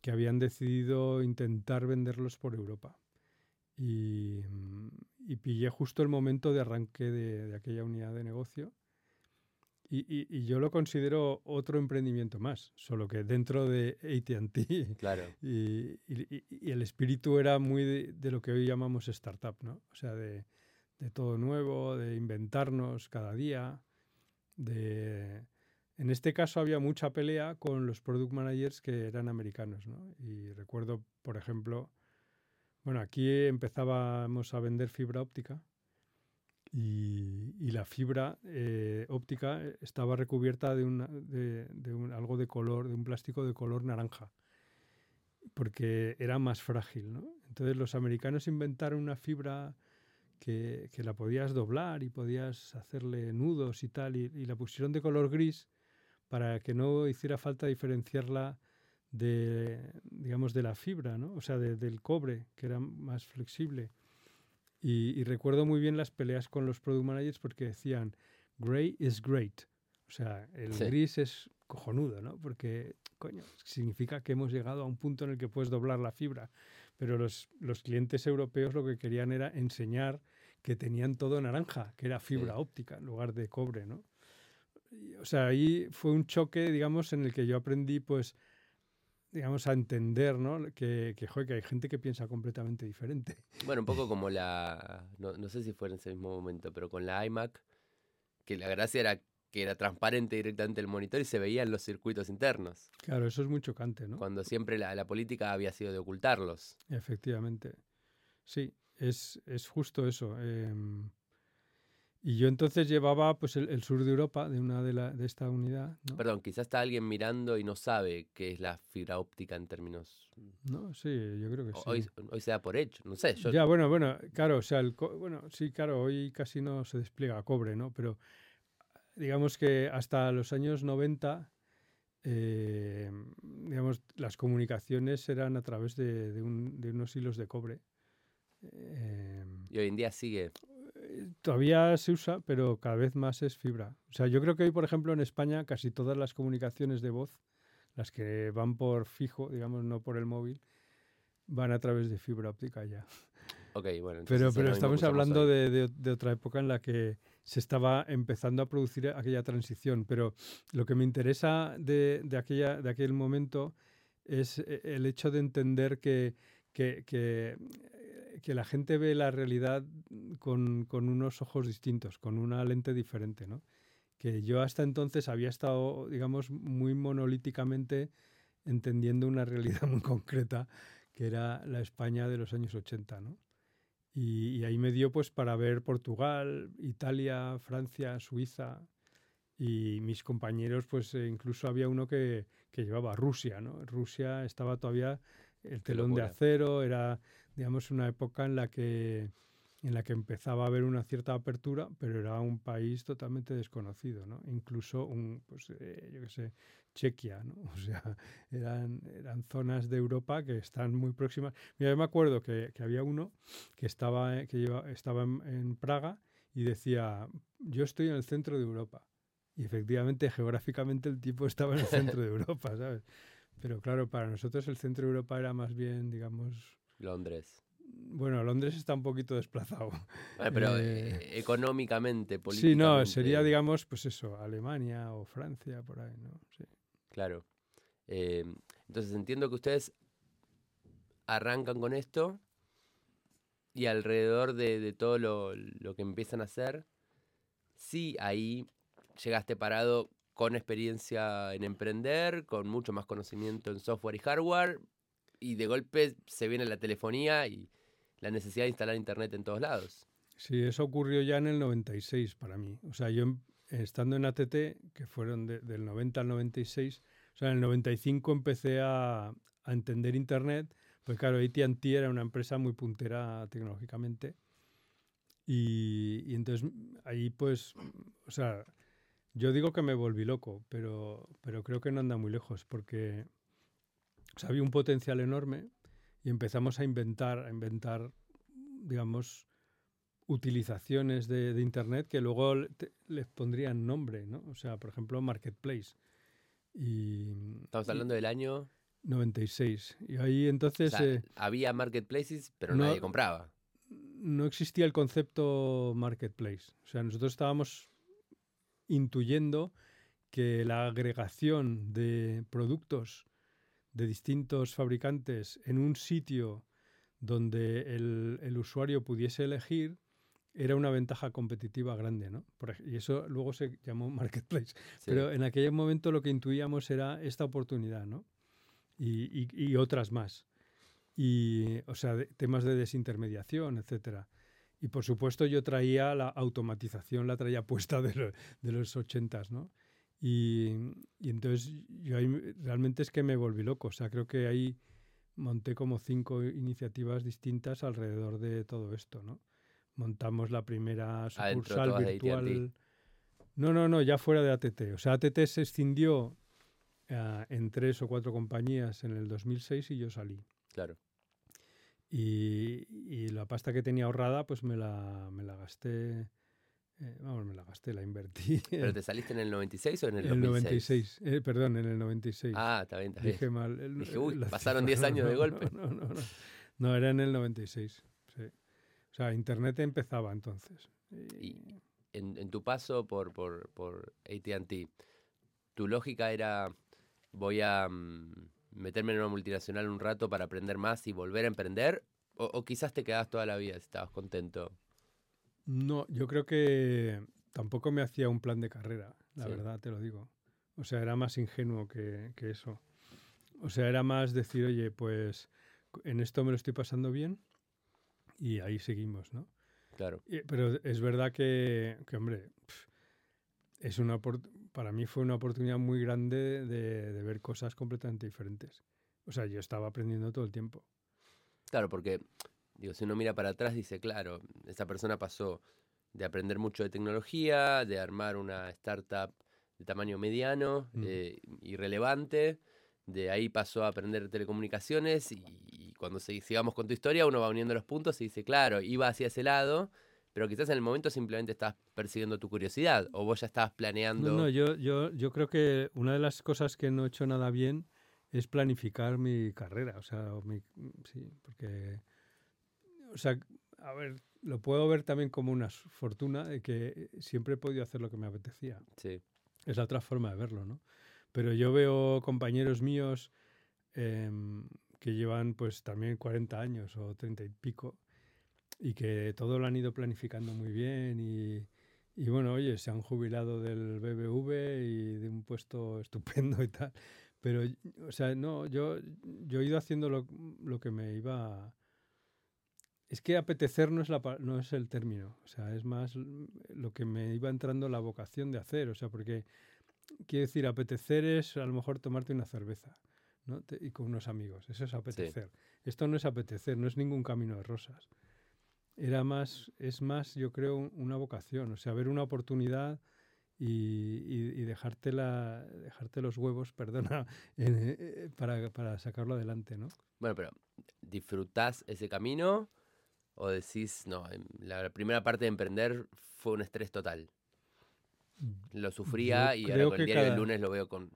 que habían decidido intentar venderlos por Europa. Y, mm, y pillé justo el momento de arranque de, de aquella unidad de negocio. Y, y- y yo lo considero otro emprendimiento más, solo que dentro de ATT. claro. Y, y- y- y el espíritu era muy de, de lo que hoy llamamos startup, ¿no? O sea, de, de todo nuevo, de inventarnos cada día, de... En este caso había mucha pelea con los product managers que eran americanos, ¿no? Y recuerdo, por ejemplo, bueno, aquí empezábamos a vender fibra óptica y, la fibra eh, óptica estaba recubierta de, de, un, algo de color, de un plástico de color naranja, porque era más frágil. ¿no? Entonces los americanos inventaron una fibra que, que, la podías doblar y podías hacerle nudos y tal, y, la pusieron de color gris para que no hiciera falta diferenciarla de, digamos, de la fibra, ¿no? o sea, del cobre, que era más flexible. Y, recuerdo muy bien las peleas con los product managers porque decían, gray is great. O sea, el gris es cojonudo, ¿no? Porque, coño, significa que hemos llegado a un punto en el que puedes doblar la fibra. Pero los, los clientes europeos lo que querían era enseñar que tenían todo naranja, que era fibra óptica en lugar de cobre, ¿no? O sea, ahí fue un choque, digamos, en el que yo aprendí, pues, digamos, a entender, ¿no? Que, que, que hay gente que piensa completamente diferente. Bueno, un poco como la, no, no, sé si fue en ese mismo momento, pero con la iMac, que la gracia era que era transparente directamente el monitor y se veían los circuitos internos. Claro, eso es muy chocante, ¿no? Cuando siempre la, la política había sido de ocultarlos. Efectivamente. Sí, es, es justo eso. Eh, y yo entonces llevaba pues el, sur de Europa de una de, la, de esta unidad. Perdón, quizás está alguien mirando y no sabe qué es la fibra óptica en términos. No, sí, yo creo que sí. Hoy, hoy se da por hecho, no sé. Ya, bueno, bueno, claro, o sea, el bueno, sí, claro, hoy casi no se despliega cobre, ¿no? Pero digamos que hasta los años 90, eh, digamos, las comunicaciones eran a través de, de, un, de unos hilos de cobre. Eh, y hoy en día sigue todavía se usa, pero cada vez más es fibra. O sea, yo creo que hoy, por ejemplo, en España casi todas las comunicaciones de voz, las que van por fijo, digamos, no por el móvil, van a través de fibra óptica ya. Ok, bueno. Pero, pero estamos hablando de, de, otra época en la que se estaba empezando a producir aquella transición. Pero lo que me interesa de, de, aquella, de aquel momento es eh, el hecho de entender que, que, que que la gente ve la realidad con, con, unos ojos distintos, con una lente diferente, ¿no? Que yo hasta entonces había estado, digamos, muy monolíticamente entendiendo una realidad muy concreta, que era la España de los años 80, ¿no? Y, y ahí me dio pues para ver Portugal, Italia, Francia, Suiza, y mis compañeros, pues eh, incluso había uno que, que, llevaba Rusia, ¿no? Rusia estaba todavía el telón de acero, era digamos, una época en la que en la que empezaba a haber una cierta apertura, pero era un país totalmente desconocido, ¿no? Incluso un, pues, eh, yo qué sé, Chequia, ¿no? O sea, eran, eran zonas de Europa que están muy próximas. Mira, yo me acuerdo que, que había uno que estaba, que estaba en, en, Praga y decía, yo estoy en el centro de Europa. Y efectivamente, geográficamente, el tipo estaba en el centro de Europa, ¿sabes? Pero claro, para nosotros el centro de Europa era más bien, digamos, Londres. Bueno, Londres está un poquito desplazado. pero eh, eh, económicamente, políticamente. Sí, no, sería, digamos, pues eso, Alemania o Francia, por ahí, ¿no? Sí. Claro. Eh, entonces entiendo que ustedes arrancan con esto y alrededor de, todo lo, lo, que empiezan a hacer, sí, ahí llegaste parado con experiencia en emprender, con mucho más conocimiento en software y hardware, y de golpe se viene la telefonía y la necesidad de instalar internet en todos lados. Sí, eso ocurrió ya en el 96 para mí. O sea, yo em, estando en ATT, que fueron del 90 al 96, o sea, en el 95 empecé a, a entender internet, pues claro, AT&T era una empresa muy puntera tecnológicamente. Y, y, entonces ahí pues, o sea, yo digo que me volví loco, pero, pero creo que no anda muy lejos, porque había un potencial enorme y empezamos a inventar, a inventar, digamos, utilizaciones de, Internet que luego les pondrían nombre, ¿no? O sea, por ejemplo, Marketplace. Y, Estamos hablando del año... 96. Y ahí entonces... Eh, había marketplaces, pero nadie compraba. No existía el concepto marketplace. O sea, nosotros estábamos intuyendo que la agregación de productos de distintos fabricantes en un sitio donde el, usuario pudiese elegir era una ventaja competitiva grande, ¿no? Y eso luego se llamó marketplace. Sí. Pero en aquel momento lo que intuíamos era esta oportunidad, ¿no? Y, y- y otras más. Y, o sea, de- temas de desintermediación, etcétera. Y por supuesto yo traía la automatización, la traía puesta de, lo- de los ochentas, ¿no? Y, y entonces yo ahí me- realmente es que me volví loco. O sea, creo que ahí monté como cinco iniciativas distintas alrededor de todo esto, ¿no? Montamos la primera Adentro sucursal de virtual. No, no, no, ya fuera de ATT. O sea, ATT se escindió ah, en tres o cuatro compañías en el 2006 y yo salí. Claro. Y, y la pasta que tenía ahorrada, pues me la, me la gasté. Eh, vamos, me la gasté, la invertí. ¿Pero te saliste en el 96 o en el en el 2006? 96. eh, perdón, en el 96. Ah, está bien, está bien. Dije mal. el- Dije, uy, pasaron cifra. 10 años de golpe. No, no, no. No, era en el 96. Sí. O sea, Internet empezaba entonces. Y- En, en tu paso por, por, por ATT, ¿tu lógica era voy a mm, meterme en una multinacional un rato para aprender más y volver a emprender? ¿O, o quizás te quedabas toda la vida si estabas contento? No, yo creo que tampoco me hacía un plan de carrera, la Sí. verdad, te lo digo. O sea, era más ingenuo que, que eso. O sea, era más decir, oye, pues en esto me lo estoy pasando bien y ahí seguimos, ¿no? Claro, Y- Pero es verdad que, que, hombre, es una para mí fue una oportunidad muy grande de, de ver cosas completamente diferentes. O sea, yo estaba aprendiendo todo el tiempo. claro, porque digo, si uno mira para atrás dice, claro, esa persona pasó de aprender mucho de tecnología, de armar una startup de tamaño mediano Mm. eh, y relevante, de ahí pasó a aprender telecomunicaciones y, y cuando se- sigamos con tu historia uno va uniendo los puntos y dice, claro, iba hacia ese lado, pero quizás en el momento simplemente estabas persiguiendo tu curiosidad o vos ya estabas planeando... No, no, yo, yo, yo creo que una de las cosas que no he hecho nada bien es planificar mi carrera. O sea, mi- sí, porque. O sea, a ver, lo puedo ver también como una fortuna de que siempre he podido hacer lo que me apetecía. Sí, Es la otra forma de verlo, ¿no? Pero yo veo compañeros míos em, que llevan pues también 40 años o 30 y pico y que todo lo han ido planificando muy bien y, y bueno, oye, se han jubilado del BBV y de un puesto estupendo y tal. Pero, o sea, no, yo, yo he ido haciendo lo, lo que me iba... Es que apetecer no es, la, no es el término, o sea, es más lo que me iba entrando la vocación de hacer, o sea, porque quiero decir, apetecer es a lo mejor tomarte una cerveza, ¿no? Te- y con unos amigos, eso es apetecer. Esto no es apetecer, no es ningún camino de rosas. Era más, es más, yo creo, un- una vocación, o sea, ver una oportunidad y, y- y dejarte, la, dejarte los huevos, perdona, eh, para, para sacarlo adelante, ¿no? bueno, pero ¿disfrutás ese camino o decís, no, em, la primera parte de emprender fue un estrés total? Lo sufría y ahora creo con el del lunes lo veo con...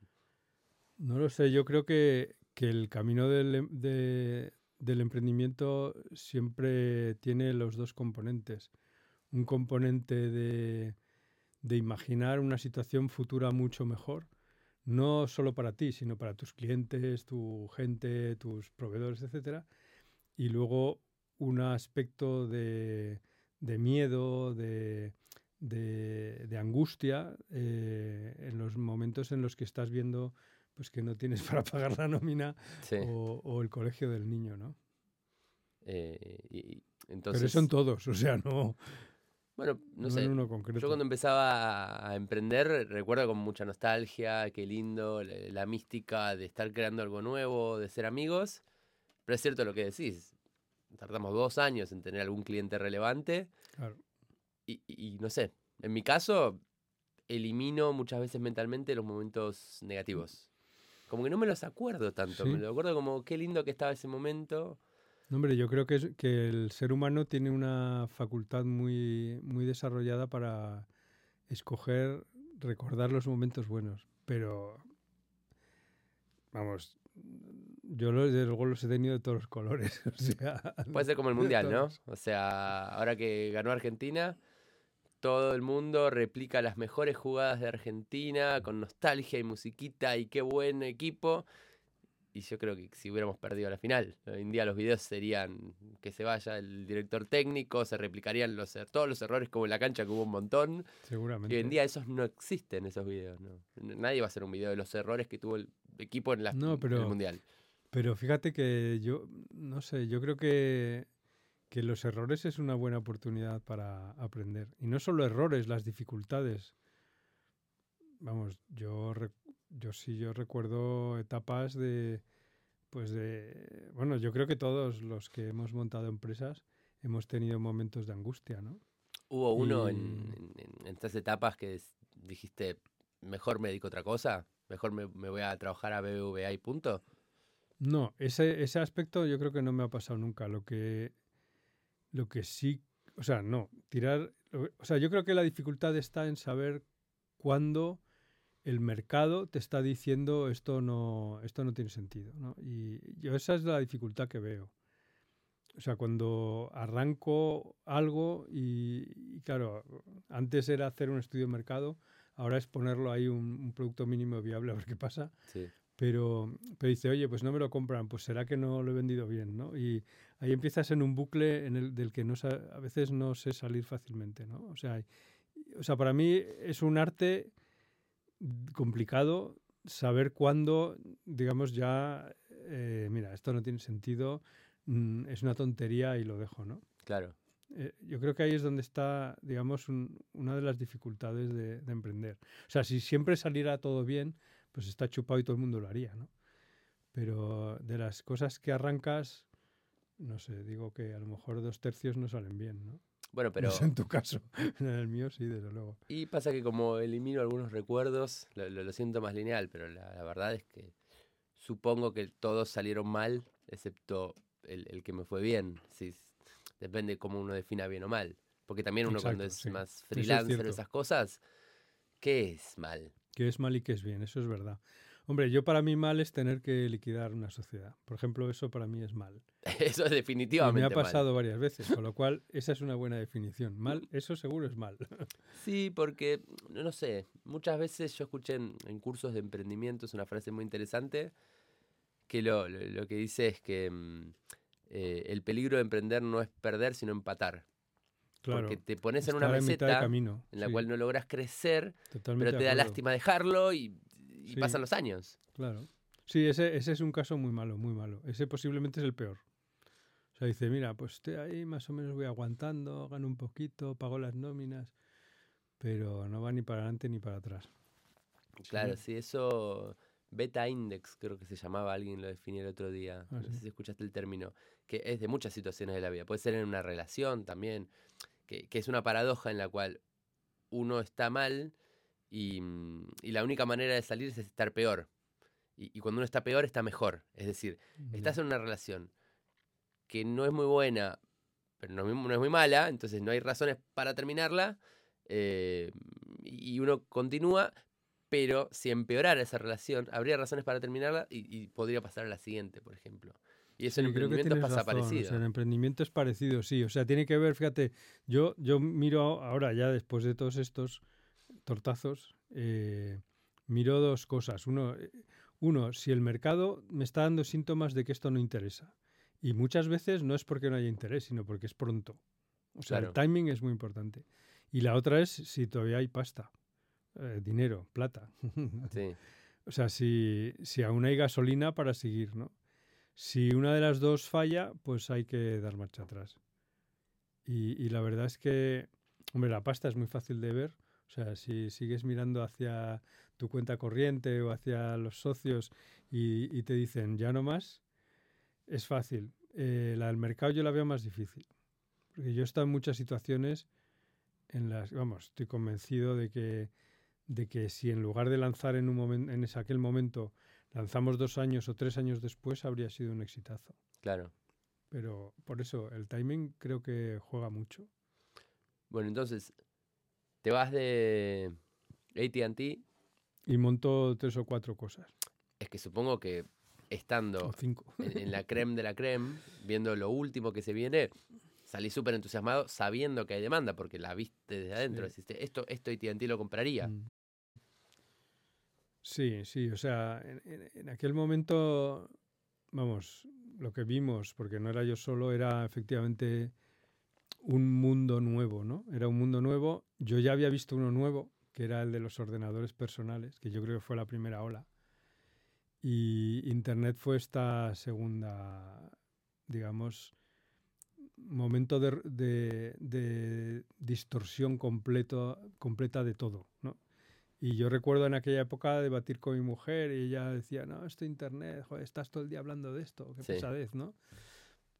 No lo sé, yo creo que, que el camino del, em- de- del emprendimiento siempre tiene los dos componentes. Un componente de, de imaginar una situación futura mucho mejor, no solo para ti, sino para tus clientes, tu gente, tus proveedores, etcétera. Y luego un aspecto de, de miedo, de, de, de angustia eh, en los momentos en los que estás viendo pues que no tienes para pagar la nómina Sí. o, o el colegio del niño, ¿no? eh, y, entonces, Pero eso en todos, o sea, no, bueno, no, no sé. uno. Yo cuando empezaba a- a emprender recuerdo con mucha nostalgia, qué lindo, la, la mística de estar creando algo nuevo, de ser amigos. Pero es cierto lo que decís. Tardamos dos años en tener algún cliente relevante Claro. y, y- no sé, en mi caso elimino muchas veces mentalmente los momentos negativos. Como que no me los acuerdo tanto, me Sí. lo acuerdo como qué lindo que estaba ese momento. No, hombre, yo creo que, es, que el ser humano tiene una facultad muy, muy desarrollada para escoger, recordar los momentos buenos. Pero, vamos, yo lo- desde luego los he tenido de todos los colores. O sea, Puede ser como el mundial, ¿no? O sea, ahora que ganó Argentina, todo el mundo replica las mejores jugadas de Argentina con nostalgia y musiquita y qué buen equipo. y yo creo que si hubiéramos perdido la final, hoy en día los videos serían que se vaya el director técnico, se replicarían los, er, todos los errores como en la cancha que hubo un montón. Seguramente. Y hoy en día esos no existen, esos videos. ¿no? Nadie va a hacer un video de los errores que tuvo el equipo en, la, No, en pero- el Mundial. Pero fíjate que yo, no sé, yo creo que, que los errores es una buena oportunidad para aprender. Y no solo errores, las dificultades. Vamos, yo, yo sí, yo recuerdo etapas de, pues de, bueno, yo creo que todos los que hemos montado empresas hemos tenido momentos de angustia, ¿no? ¿Hubo uno Y- en, en- en estas etapas que dijiste, mejor me dedico a otra cosa? ¿Mejor me, me voy a trabajar a BBVA y punto? No, ese, ese aspecto yo creo que no me ha pasado nunca. Lo que, lo que sí, o sea, no, tirar, o sea, yo creo que la dificultad está en saber cuándo el mercado te está diciendo esto no, esto no tiene sentido. Y yo esa es la dificultad que veo. O sea, cuando arranco algo y, y claro, antes era hacer un estudio de mercado, ahora es ponerlo ahí un, un producto mínimo viable a ver qué pasa Sí. Pero, pero dice, oye, pues no me lo compran, pues será que no lo he vendido bien, ¿no? Y ahí empiezas en un bucle en el, del que no a veces no sé salir fácilmente, ¿no? O sea, o sea, para mí es un arte complicado saber cuándo, digamos, ya, eh, mira, esto no tiene sentido, mm, es una tontería y lo dejo, ¿no? Claro. Eh, yo creo que ahí es donde está, digamos, un- una de las dificultades de, de emprender. O sea, si siempre saliera todo bien, pues está chupado y todo el mundo lo haría, ¿no? Pero de las cosas que arrancas, no sé, digo que a lo mejor dos tercios no salen bien, ¿no? Bueno, pero... No sé en tu caso. En el mío sí, desde luego. Y pasa que como elimino algunos recuerdos, lo, lo- lo siento más lineal, pero la, la verdad es que supongo que todos salieron mal, excepto el, el que me fue bien. Si, depende cómo uno defina bien o mal. Porque también uno cuando es sí. más es freelancer, cierto. esas cosas, ¿qué es mal? Que es mal y que es bien, eso es verdad. Hombre, yo para mí mal es tener que liquidar una sociedad. Por ejemplo, eso para mí es mal. Eso es Y definitivamente me ha mal. pasado varias veces, con lo cual esa es una buena definición. Mal, eso seguro es mal. Sí, porque, no sé, muchas veces yo escuché en, en cursos de emprendimiento, es una frase muy interesante, que lo, lo- lo que dice es que mm, eh, el peligro de emprender no es perder, sino empatar. Claro. Porque te pones en una meseta en la sí, cual no logras crecer, totalmente pero te da lástima dejarlo y, y Sí. pasan los años. Claro. Sí, ese, ese es un caso muy malo, muy malo. Ese posiblemente es el peor. O sea, dice, mira, pues estoy ahí más o menos voy aguantando, gano un poquito, pago las nóminas, pero no va ni para adelante ni para atrás. Claro, sí, eso. Beta index, creo que se llamaba, alguien lo definió el otro día. Ah, no sé si escuchaste el término. Que es de muchas situaciones de la vida. Puede ser en una relación también. Que, que es una paradoja en la cual uno está mal y, mm, y la única manera de salir es estar peor. Y, y cuando uno está peor, está mejor. Es decir, estás en una relación que no es muy buena, pero no, es muy- no es muy mala, entonces no hay razones para terminarla, eh, y uno continúa, pero si empeorara esa relación, habría razones para terminarla y, y podría pasar a la siguiente, por ejemplo. Y creo que emprendimiento pasa razón, o sea, parecido. en emprendimiento es parecido, sí. O sea, tiene que ver, fíjate, yo, yo miro ahora ya después de todos estos tortazos, eh, miro dos cosas. Uno, eh, uno, si el mercado me está dando síntomas de que esto no interesa. Y muchas veces no es porque no haya interés, sino porque es pronto. O sea, el timing es muy importante. Y la otra es si todavía hay pasta, eh, dinero, plata. Sí, O sea, si, si aún hay gasolina para seguir, ¿no? Si una de las dos falla, pues hay que dar marcha atrás. Y, la verdad es que, hombre, la pasta es muy fácil de ver. O sea, si sigues mirando hacia tu cuenta corriente o hacia los socios y, te dicen ya no más, es fácil. Eh, la del mercado yo la veo más difícil. Porque yo he estado en muchas situaciones en las, vamos, estoy convencido de que de que si en lugar de lanzar en un momento, en ese, aquel momento, lanzamos dos años o tres años después, habría sido un exitazo. claro. Pero por eso, el timing creo que juega mucho. Bueno, entonces, te vas de ATT, Y monto tres o cuatro cosas, es que supongo que estando cinco. en, en la creme de la creme, viendo lo último que se viene, salí súper entusiasmado sabiendo que hay demanda, porque la viste desde adentro. Sí. Deciste, esto, esto AT&T lo compraría. Mm. Sí, sí, o sea, en, en- aquel momento vamos, lo que vimos, porque no era yo solo, era efectivamente un mundo nuevo, ¿no? Era un mundo nuevo. Yo ya había visto uno nuevo, que era el de los ordenadores personales, que yo creo que fue la primera ola. Y Internet fue esta segunda, digamos, momento de, de, distorsión completo, completa de todo, ¿no? Y yo recuerdo en aquella época debatir con mi mujer y ella decía, no, esto internet, joder, estás todo el día hablando de esto, qué pesadez, ¿no?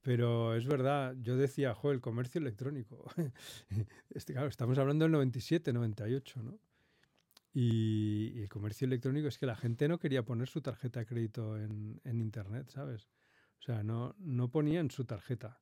Pero es verdad, yo decía, joder, el comercio electrónico. este, claro, estamos hablando del 97, 98, ¿no? Y, el comercio electrónico es que la gente no quería poner su tarjeta de crédito en, en Internet, ¿sabes? O sea, no, no ponían su tarjeta.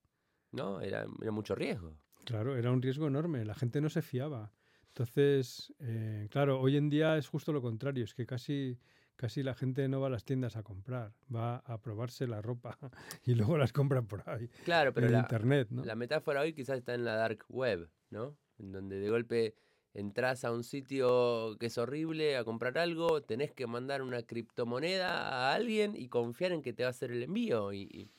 No, era, era mucho riesgo. Claro, era un riesgo enorme. La gente no se fiaba. Entonces, eh, claro, hoy en día es justo lo contrario, es que casi, casi la gente no va a las tiendas a comprar, va a probarse la ropa y luego las compra por ahí. Claro, pero en la, internet, ¿no? La metáfora hoy quizás está en la dark web, ¿no? En donde de golpe entras a un sitio que es horrible a comprar algo, tenés que mandar una criptomoneda a alguien y confiar en que te va a hacer el envío. y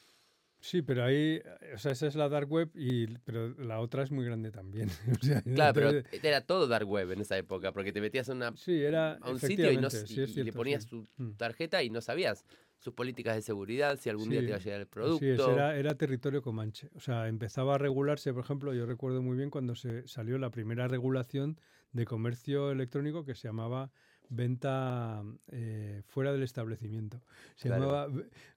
Sí, pero ahí, o sea, esa es la dark web, y, pero la otra es muy grande también. claro, pero era todo dark web en esa época, porque te metías a, una, sí, era, a un sitio y, no, le ponías tu mm. tarjeta y no sabías sus políticas de seguridad, si algún día te iba a llegar el producto. Sí, era, era territorio comanche. O sea, empezaba a regularse, por ejemplo, yo recuerdo muy bien cuando se salió la primera regulación de comercio electrónico que se llamaba venta eh, fuera del establecimiento. Se llamaba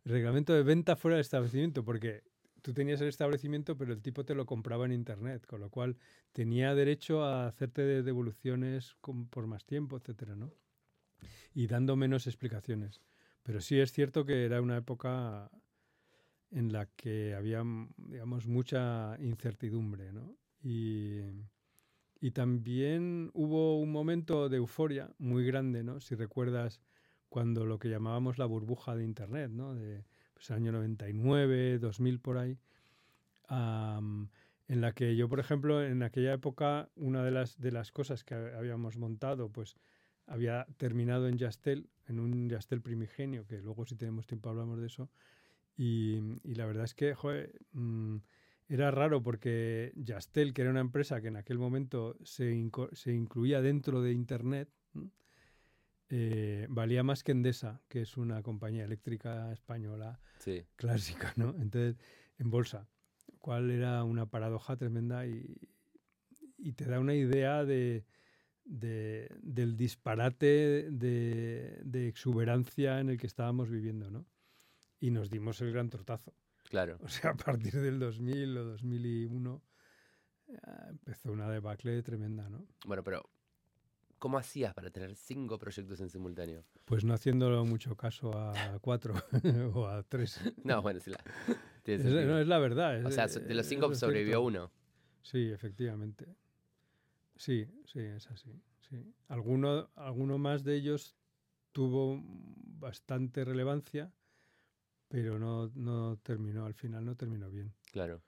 reglamento de venta fuera del establecimiento porque tú tenías el establecimiento pero el tipo te lo compraba en internet, con lo cual tenía derecho a hacerte devoluciones por más tiempo, etcétera, ¿no? Y dando menos explicaciones. Pero sí es cierto que era una época en la que había, digamos, mucha incertidumbre, ¿no? Y, y también hubo un momento de euforia muy grande, ¿no? Si recuerdas cuando lo que llamábamos la burbuja de Internet, ¿no? De pues, año 99, 2000 por ahí, en la que yo, por ejemplo, en aquella época, una de las, de las cosas que habíamos montado, pues había terminado en Yastel, en un Yastel primigenio, que luego si tenemos tiempo hablamos de eso, y, y la verdad es que, joder, mm, era raro porque Yastel, que era una empresa que en aquel momento se, se incluía dentro de Internet, eh, valía más que Endesa, que es una compañía eléctrica española clásica, ¿no? Entonces, en bolsa, cual era una paradoja tremenda y, y te da una idea de, de, del disparate de, de, exuberancia en el que estábamos viviendo, ¿no? Y nos dimos el gran tortazo. Claro. O sea, a partir del 2000 o 2001 empezó una debacle tremenda, ¿no? Bueno, pero ¿cómo hacías para tener cinco proyectos en simultáneo? Pues no haciéndolo mucho caso a cuatro o a tres. No, bueno, sí, la, es, no, es la verdad. o sea, de los cinco sobrevivió uno. Sí, efectivamente. Sí, sí, es así. Sí. Alguno, alguno más de ellos tuvo bastante relevancia pero no, no terminó, al final no terminó bien. Claro.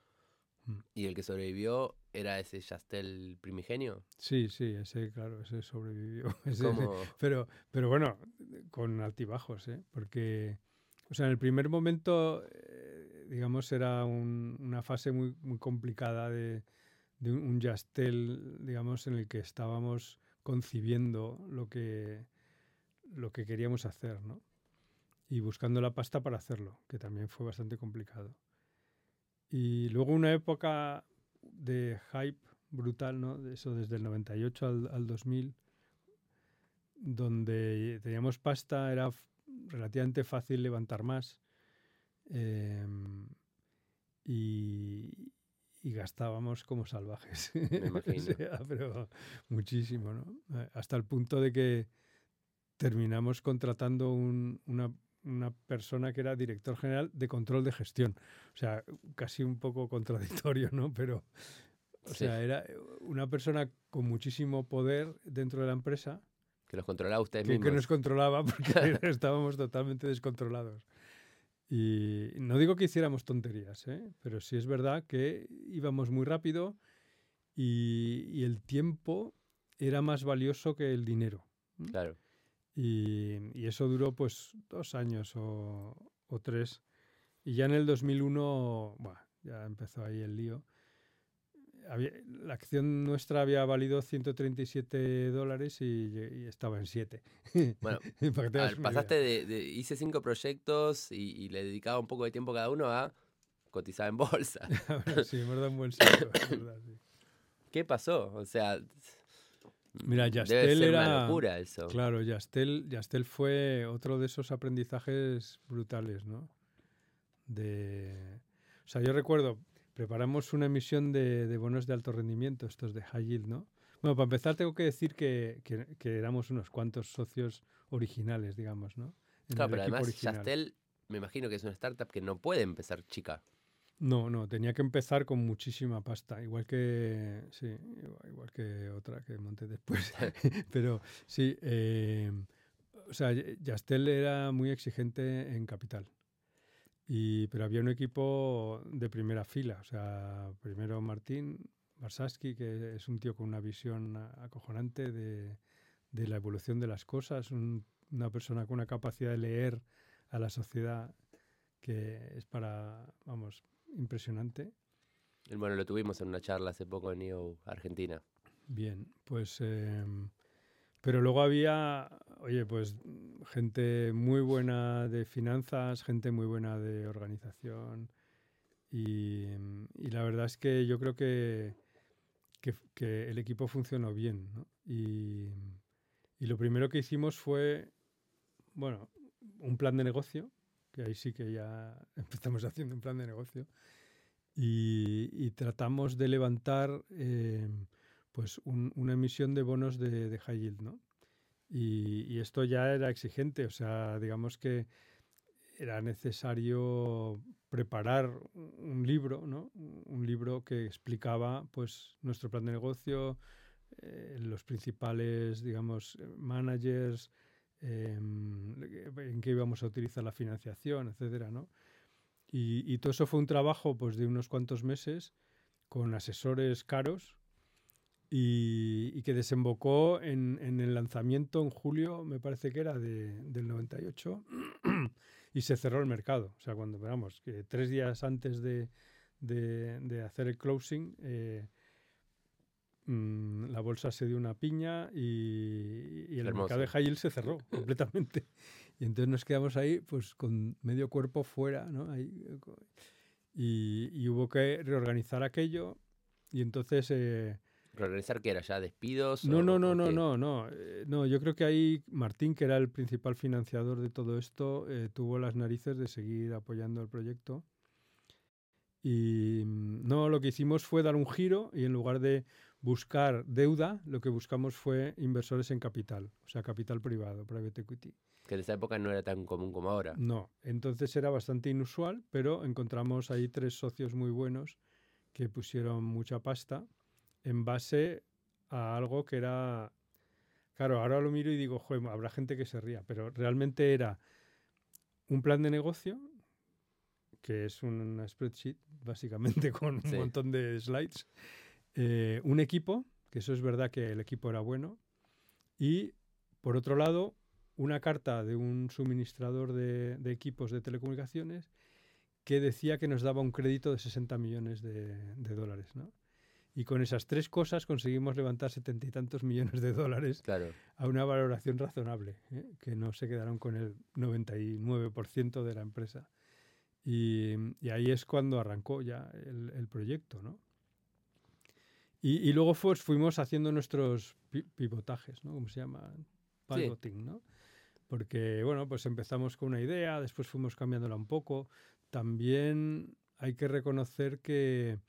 Mm. ¿Y el que sobrevivió era ese Yastel primigenio? Sí, sí, ese, claro, ese sobrevivió. pero, pero bueno, con altibajos, ¿eh? Porque, o sea, en el primer momento, eh, digamos, era una fase muy, muy complicada de, de un Yastel, digamos, en el que estábamos concibiendo lo que, lo que queríamos hacer, ¿no? Y buscando la pasta para hacerlo, que también fue bastante complicado. Y luego una época de hype brutal, ¿no? De eso desde el 98 al, al 2000, donde teníamos pasta, era relativamente fácil levantar más em, y, y, gastábamos como salvajes. Me imagino. pero muchísimo, ¿no? Hasta el punto de que terminamos contratando un, una, una persona que era director general de control de gestión. O sea, casi un poco contradictorio, ¿no? Pero, o sea, era una persona con muchísimo poder dentro de la empresa. Que los controlaba usted mismo. Que nos controlaba porque estábamos totalmente descontrolados. Y no digo que hiciéramos tonterías, ¿eh? pero sí es verdad que íbamos muy rápido y, y el tiempo era más valioso que el dinero. Claro. Y, eso duró pues dos años o, tres. Y ya en el 2001, buah, ya empezó ahí el lío. Había- la acción nuestra había valido 137 dólares y, y estaba en 7. Bueno, ver, pasaste de, de- hice cinco proyectos y, y le dedicaba un poco de tiempo cada uno a cotizar en bolsa. Bueno, sí, hemos dado un buen verdad, sí. ¿Qué pasó? O sea, Mira, debe Yastel ser era- una locura eso. Claro, Yastel, Yastel fue otro de esos aprendizajes brutales, ¿no? De, o sea, yo recuerdo, preparamos una emisión de, de bonos de alto rendimiento, estos de high yield, ¿no? Bueno, para empezar tengo que decir que, que- que éramos unos cuantos socios originales, digamos, ¿no? En Claro, pero además. Yastel, me imagino que es una startup que no puede empezar chica. No, no, tenía que empezar con muchísima pasta, igual que, sí, igual, igual que otra que monté después. Pero sí, eh, o sea, Yastel era muy exigente en capital. Y, pero había un equipo de primera fila, o sea, primero Martín Barsaski, que es un tío con una visión acojonante de, de la evolución de las cosas, un- una persona con una capacidad de leer a la sociedad que es para, vamos, impresionante. Bueno, lo tuvimos en una charla hace poco en EO Argentina. Bien, pues... em, pero luego había, oye, pues gente muy buena de finanzas, gente muy buena de organización. Y, y la verdad es que yo creo que, que, el equipo funcionó bien. ¿no? Y, y lo primero que hicimos fue, bueno, un plan de negocio, que ahí sí que ya empezamos haciendo un plan de negocio. Y, y tratamos de levantar eh, pues un- una emisión de bonos de, de high yield, ¿no? Y, y esto ya era exigente, o sea, digamos que era necesario preparar un libro, ¿no? Un libro que explicaba, pues, nuestro plan de negocio, eh, los principales, digamos, managers, em, en qué íbamos a utilizar la financiación, etcétera, ¿no? Y, y todo eso fue un trabajo, pues, de unos cuantos meses con asesores caros y, y que desembocó en, en el lanzamiento en julio, me parece que era de- del 98, y se cerró el mercado. O sea, cuando veamos que tres días antes de, de- de hacer el closing, eh, mm, la bolsa se dio una piña y, y el Hermoso. mercado de high yield se cerró completamente. Y entonces nos quedamos ahí, pues con medio cuerpo fuera, ¿no? Ahí, y, y hubo que reorganizar aquello. Y entonces eh, ¿Reorganizar qué era? ¿Ya despidos? no, o- no, no, no, no, no. eh, no, yo creo que ahí Martín, que era el principal financiador de todo esto, eh, tuvo las narices de seguir apoyando el proyecto. Y mm, no, lo que hicimos fue dar un giro y en lugar de buscar deuda, lo que buscamos fue inversores en capital, o sea, capital privado, private equity. Que en esa época no era tan común como ahora. No, entonces era bastante inusual, pero encontramos ahí tres socios muy buenos que pusieron mucha pasta en base a algo que era... Claro, ahora lo miro y digo, joder, habrá gente que se ría, pero realmente era un plan de negocio, que es una spreadsheet, básicamente con un Sí. montón de slides, eh, un equipo, que eso es verdad que el equipo era bueno, y por otro lado, una carta de un suministrador de, de equipos de telecomunicaciones que decía que nos daba un crédito de 60 millones de, de dólares. ¿no? Y con esas tres cosas conseguimos levantar setenta y tantos millones de dólares Claro. a una valoración razonable, ¿eh? que no se quedaron con el 99% de la empresa. Y, y ahí es cuando arrancó ya el, el proyecto, ¿no? Y, y luego pues, fuimos haciendo nuestros pi- pivotajes, ¿no? ¿Cómo se llama? Sí. Pivoting, ¿no? Porque, bueno, pues empezamos con una idea, después fuimos cambiándola un poco. También hay que reconocer que,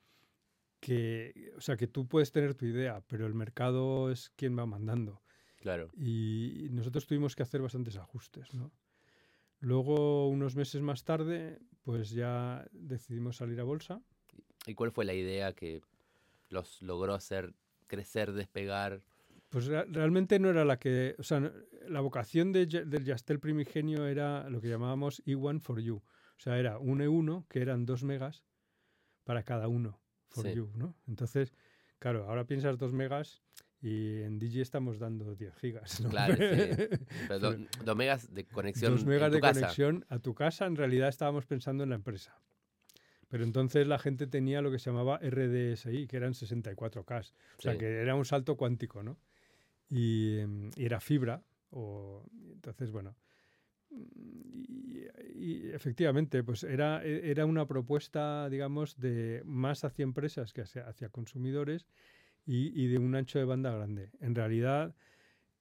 que, o sea, que tú puedes tener tu idea, pero el mercado es quien va mandando. Claro. Y nosotros tuvimos que hacer bastantes ajustes, ¿no? Luego, unos meses más tarde, pues ya decidimos salir a bolsa. ¿Y cuál fue la idea que los logró hacer crecer, despegar? Pues re- realmente no era la que, o sea, la vocación de, del Yastel primigenio era lo que llamábamos E1 for you. O sea, era un E1 que eran 2 megas para cada uno for Sí. you, ¿no? Entonces, claro, ahora piensas 2 megas Y en Digi estamos dando 10 gigas. ¿no? Claro, sí. Pero do- dos megas de conexión. Dos megas en tu de casa. conexión a tu casa, en realidad estábamos pensando en la empresa. Pero entonces la gente tenía lo que se llamaba RDSI, que eran 64K. O sea, que era un salto cuántico, ¿no? Y, em, y era fibra. O, entonces, bueno. Y, y efectivamente, pues era, e- era una propuesta, digamos, de más hacia empresas que hacia, hacia consumidores y, y de un ancho de banda grande. En realidad,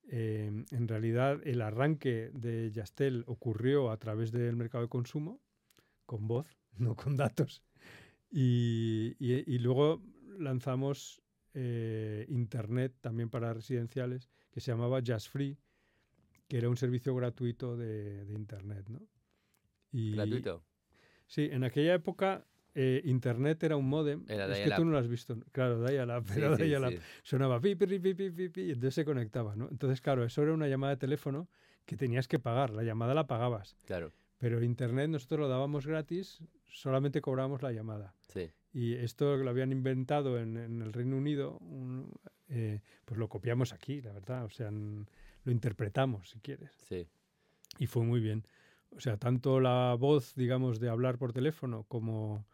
eh, en realidad, el arranque de Yastel ocurrió a través del mercado de consumo, con voz, no con datos. Y, y- y luego lanzamos eh, Internet también para residenciales, que se llamaba Just Free, que era un servicio gratuito de, de Internet. ¿no? Y- Gratuito. Sí, en aquella época eh, Internet era un modem. Era es que tú no lo has visto. Claro, dial-up, Sí, era sí, sonaba pi, pi, pi, pi, pi, y entonces se conectaba, ¿no? Entonces, claro, eso era una llamada de teléfono que tenías que pagar, la llamada la pagabas, Claro, pero internet nosotros lo dábamos gratis, solamente cobrábamos la llamada. sí. Y esto lo habían inventado en, en el Reino Unido, un- eh, pues lo copiamos aquí, la verdad, o sea, n- lo interpretamos, si quieres, Sí, y fue muy bien. O sea, tanto la voz, digamos, de hablar por teléfono como,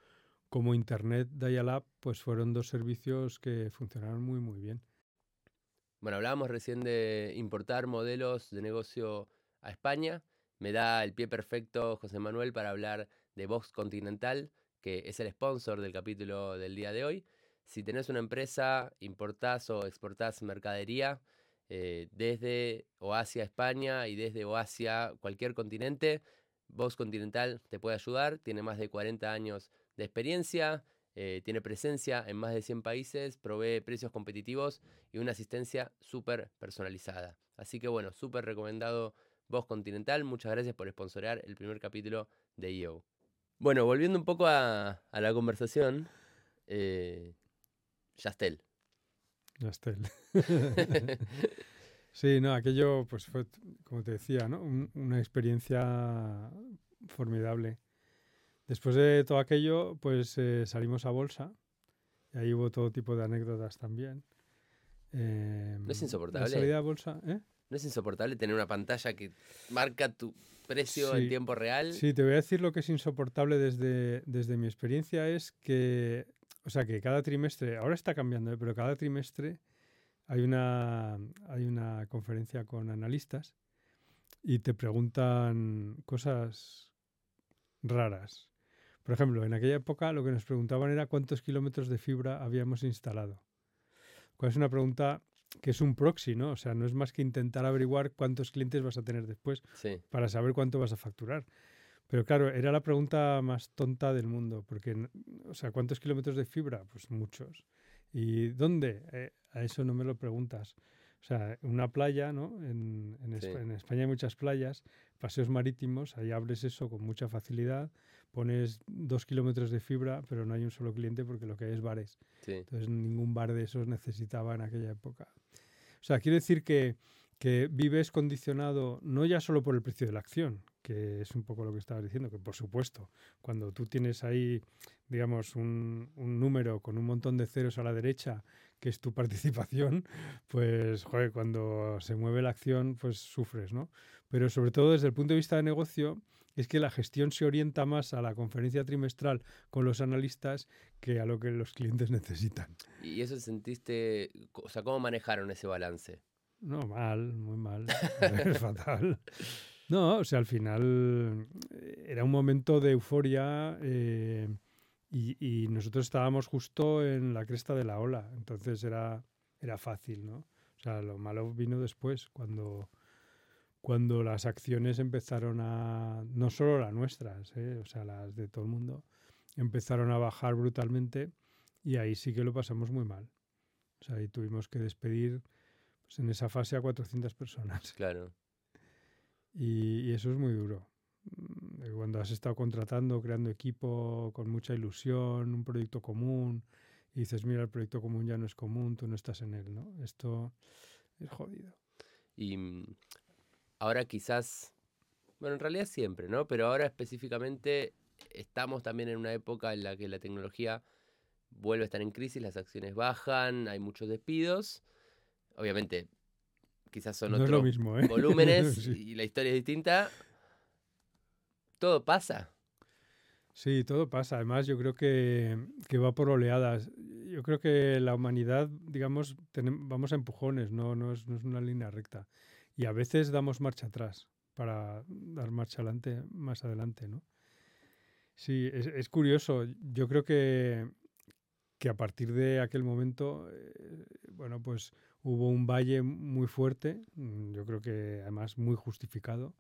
como internet dial-up, pues fueron dos servicios que funcionaron muy, muy bien. Bueno, hablábamos recién de importar modelos de negocio a España. Me da el pie perfecto, José Manuel, para hablar de Vox Continental, que es el sponsor del capítulo del día de hoy. Si tenés una empresa, importás o exportás mercadería eh, desde o hacia España y desde o hacia cualquier continente, Vox Continental te puede ayudar. Tiene más de 40 años de experiencia, eh, tiene presencia en más de 100 países, provee precios competitivos y una asistencia súper personalizada. Así que bueno, súper recomendado Voz Continental. Muchas gracias por sponsorear el primer capítulo de EO. Bueno, volviendo un poco a, a la conversación, eh, Yastel. Yastel. Sí, no, aquello pues fue, como te decía, ¿no? Un- una experiencia formidable. Después de todo aquello, pues eh, salimos a bolsa y ahí hubo todo tipo de anécdotas también. Eh, ¿No es La insoportable? salida a bolsa, ¿eh? ¿No es insoportable tener una pantalla que marca tu precio en tiempo real? Sí, te voy a decir lo que es insoportable desde, desde mi experiencia es que, o sea, que cada trimestre, ahora está cambiando, ¿eh? pero cada trimestre hay una, hay una conferencia con analistas y te preguntan cosas raras. Por ejemplo, en aquella época lo que nos preguntaban era cuántos kilómetros de fibra habíamos instalado. Cuál es una pregunta que es un proxy, ¿no? O sea, no es más que intentar averiguar cuántos clientes vas a tener después Sí, para saber cuánto vas a facturar. Pero claro, era la pregunta más tonta del mundo, porque, o sea, ¿cuántos kilómetros de fibra? Pues muchos. ¿Y dónde? Eh, a eso no me lo preguntas. O sea, una playa, ¿no? En, en Sí. Espa- en España hay muchas playas, paseos marítimos, ahí abres eso con mucha facilidad, pones dos kilómetros de fibra, pero no hay un solo cliente porque lo que hay es bares. sí. Entonces ningún bar de esos necesitaba en aquella época. O sea, quiero decir que, que vives condicionado no ya solo por el precio de la acción, que es un poco lo que estabas diciendo, que por supuesto, cuando tú tienes ahí, digamos, un, un número con un montón de ceros a la derecha, que es tu participación, pues, joder, cuando se mueve la acción, pues sufres, ¿no? Pero sobre todo desde el punto de vista de negocio, es que la gestión se orienta más a la conferencia trimestral con los analistas que a lo que los clientes necesitan. ¿Y eso sentiste, o sea, cómo manejaron ese balance? No, mal, muy mal. es fatal. No, o sea, al final eh, era un momento de euforia eh, y, y nosotros estábamos justo en la cresta de la ola, entonces era, era fácil, ¿no? O sea, lo malo vino después, cuando, cuando las acciones empezaron a, no solo las nuestras, ¿eh? o sea, las de todo el mundo, empezaron a bajar brutalmente y ahí sí que lo pasamos muy mal. O sea, ahí tuvimos que despedir pues, en esa fase a 400 personas. Claro. Y, y eso es muy duro. Mm, Cuando has estado contratando, creando equipo con mucha ilusión, un proyecto común, y dices, mira, el proyecto común ya no es común, tú no estás en él, ¿no? Esto es jodido. Y mm, ahora quizás, bueno, en realidad siempre, ¿no? Pero ahora específicamente estamos también en una época en la que la tecnología vuelve a estar en crisis, las acciones bajan, hay muchos despidos. obviamente, quizás son No otros lo mismo, ¿eh? volúmenes Sí. y la historia es distinta. Todo pasa. Sí, todo pasa. Además, yo creo que, que va por oleadas. Yo creo que la humanidad, digamos, tenem- vamos a empujones, no, no, es, no es una línea recta. Y a veces damos marcha atrás para dar marcha adelante más adelante, ¿no? Sí, es, curioso. Yo creo que, que a partir de aquel momento, eh, bueno, pues hubo un valle muy fuerte, mm, yo creo que además muy justificado,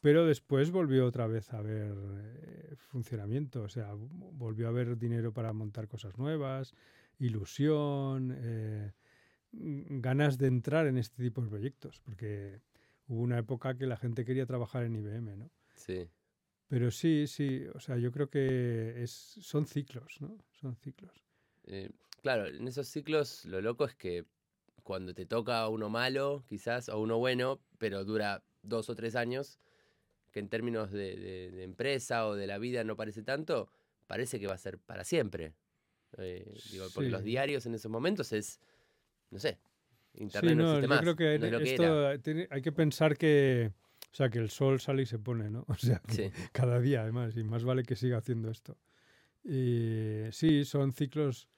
pero después volvió otra vez a haber eh, funcionamiento, o sea, volvió a haber dinero para montar cosas nuevas, ilusión, eh, ganas de entrar en este tipo de proyectos, porque hubo una época que la gente quería trabajar en IBM, ¿no? Sí. Pero sí, sí, o sea, yo creo que es, son ciclos, ¿no? Son ciclos. Eh, claro, en esos ciclos lo loco es que cuando te toca uno malo, quizás, o uno bueno, pero dura dos o tres años, que en términos de, de- de empresa o de la vida no parece tanto, parece que va a ser para siempre. Eh, digo, porque los diarios en esos momentos es, no sé, internet Sí, no, no, existe yo más. creo que no es que esto tiene- hay que pensar que, o sea, que el sol sale y se pone, ¿no? O sea, que Sí. cada día además, y más vale que siga haciendo esto. Y sí, son ciclos,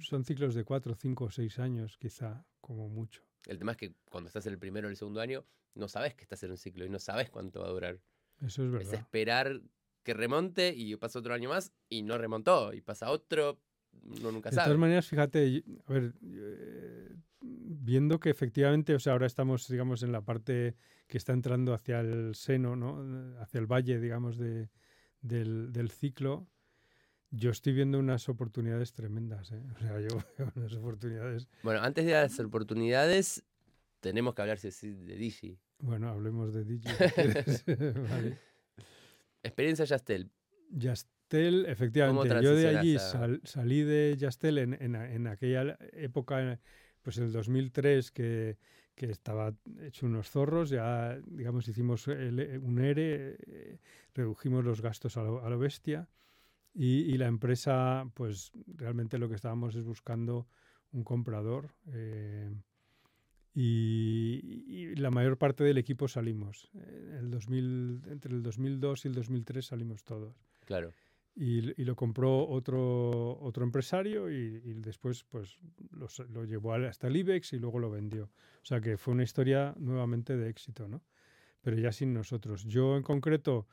son ciclos de cuatro, cinco, seis años, quizá, como mucho. El tema es que cuando estás en el primero o el segundo año, no sabes que estás en un ciclo y no sabes cuánto va a durar. Eso es Es verdad. esperar que remonte y pasa otro año más y no remontó y pasa otro, uno nunca De todas maneras, fíjate, a ver, eh, viendo que efectivamente, o sea, ahora estamos, digamos, en la parte que está entrando hacia el seno, ¿no? Hacia el valle, digamos, de, del, del ciclo, yo estoy viendo unas oportunidades tremendas, ¿eh? O sea, yo veo unas oportunidades. Bueno, antes de las oportunidades, tenemos que hablar sí de Digi. Bueno, hablemos de Digi. Vale. Experiencia Yastel. Yastel, efectivamente, yo de allí sal- salí de Yastel en, en en aquella época, pues en el 2003, que, que estaba hecho unos zorros, ya, digamos, hicimos el- un ERE, eh, redujimos los gastos a lo, a lo bestia y, y la empresa, pues realmente lo que estábamos es buscando un comprador. eh, y, y la mayor parte del equipo salimos. El 2000, entre el 2002 y el 2003 salimos todos. Claro. Y, y lo compró otro, otro empresario y, y después pues lo, lo llevó hasta el IBEX y luego lo vendió. O sea que fue una historia nuevamente de éxito, ¿no? Pero ya sin nosotros. Yo en concreto,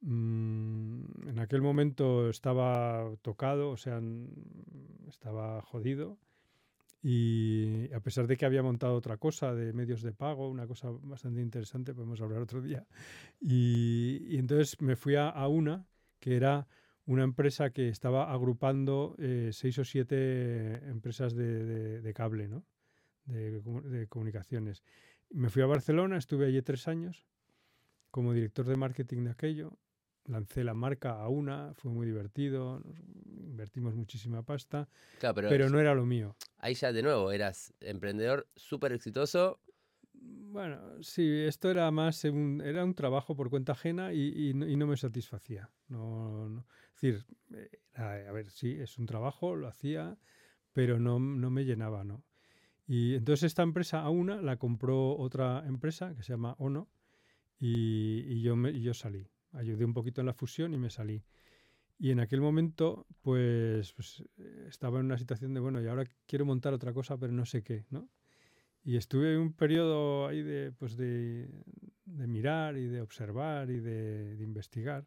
mm, en aquel momento estaba tocado, o sea, estaba jodido. Y a pesar de que había montado otra cosa de medios de pago, una cosa bastante interesante, podemos hablar otro día. Y, y entonces me fui a, a una que era una empresa que estaba agrupando eh, seis o siete empresas de, de- de cable, ¿no? De, comu- de comunicaciones. Me fui a Barcelona, estuve allí tres años como director de marketing de aquello. Lancé la marca a una, fue muy divertido, invertimos muchísima pasta, Claro, pero, pero no era lo mío. ahí ya de nuevo eras emprendedor súper exitoso. Bueno, sí, esto era más un, era un trabajo por cuenta ajena y, no, me satisfacía. No, Es decir, a ver, sí, es un trabajo, lo hacía, pero no, no me llenaba, ¿no? Y entonces esta empresa, a una, la compró otra empresa que se llama Ono y, y yo, me, yo salí. Ayudé un poquito en la fusión y me salí. Y en aquel momento, pues, pues, eh, estaba en una situación de, bueno, y ahora quiero montar otra cosa, pero no sé qué, ¿no? Y estuve un periodo ahí de, pues de, de mirar y de observar y de, de investigar.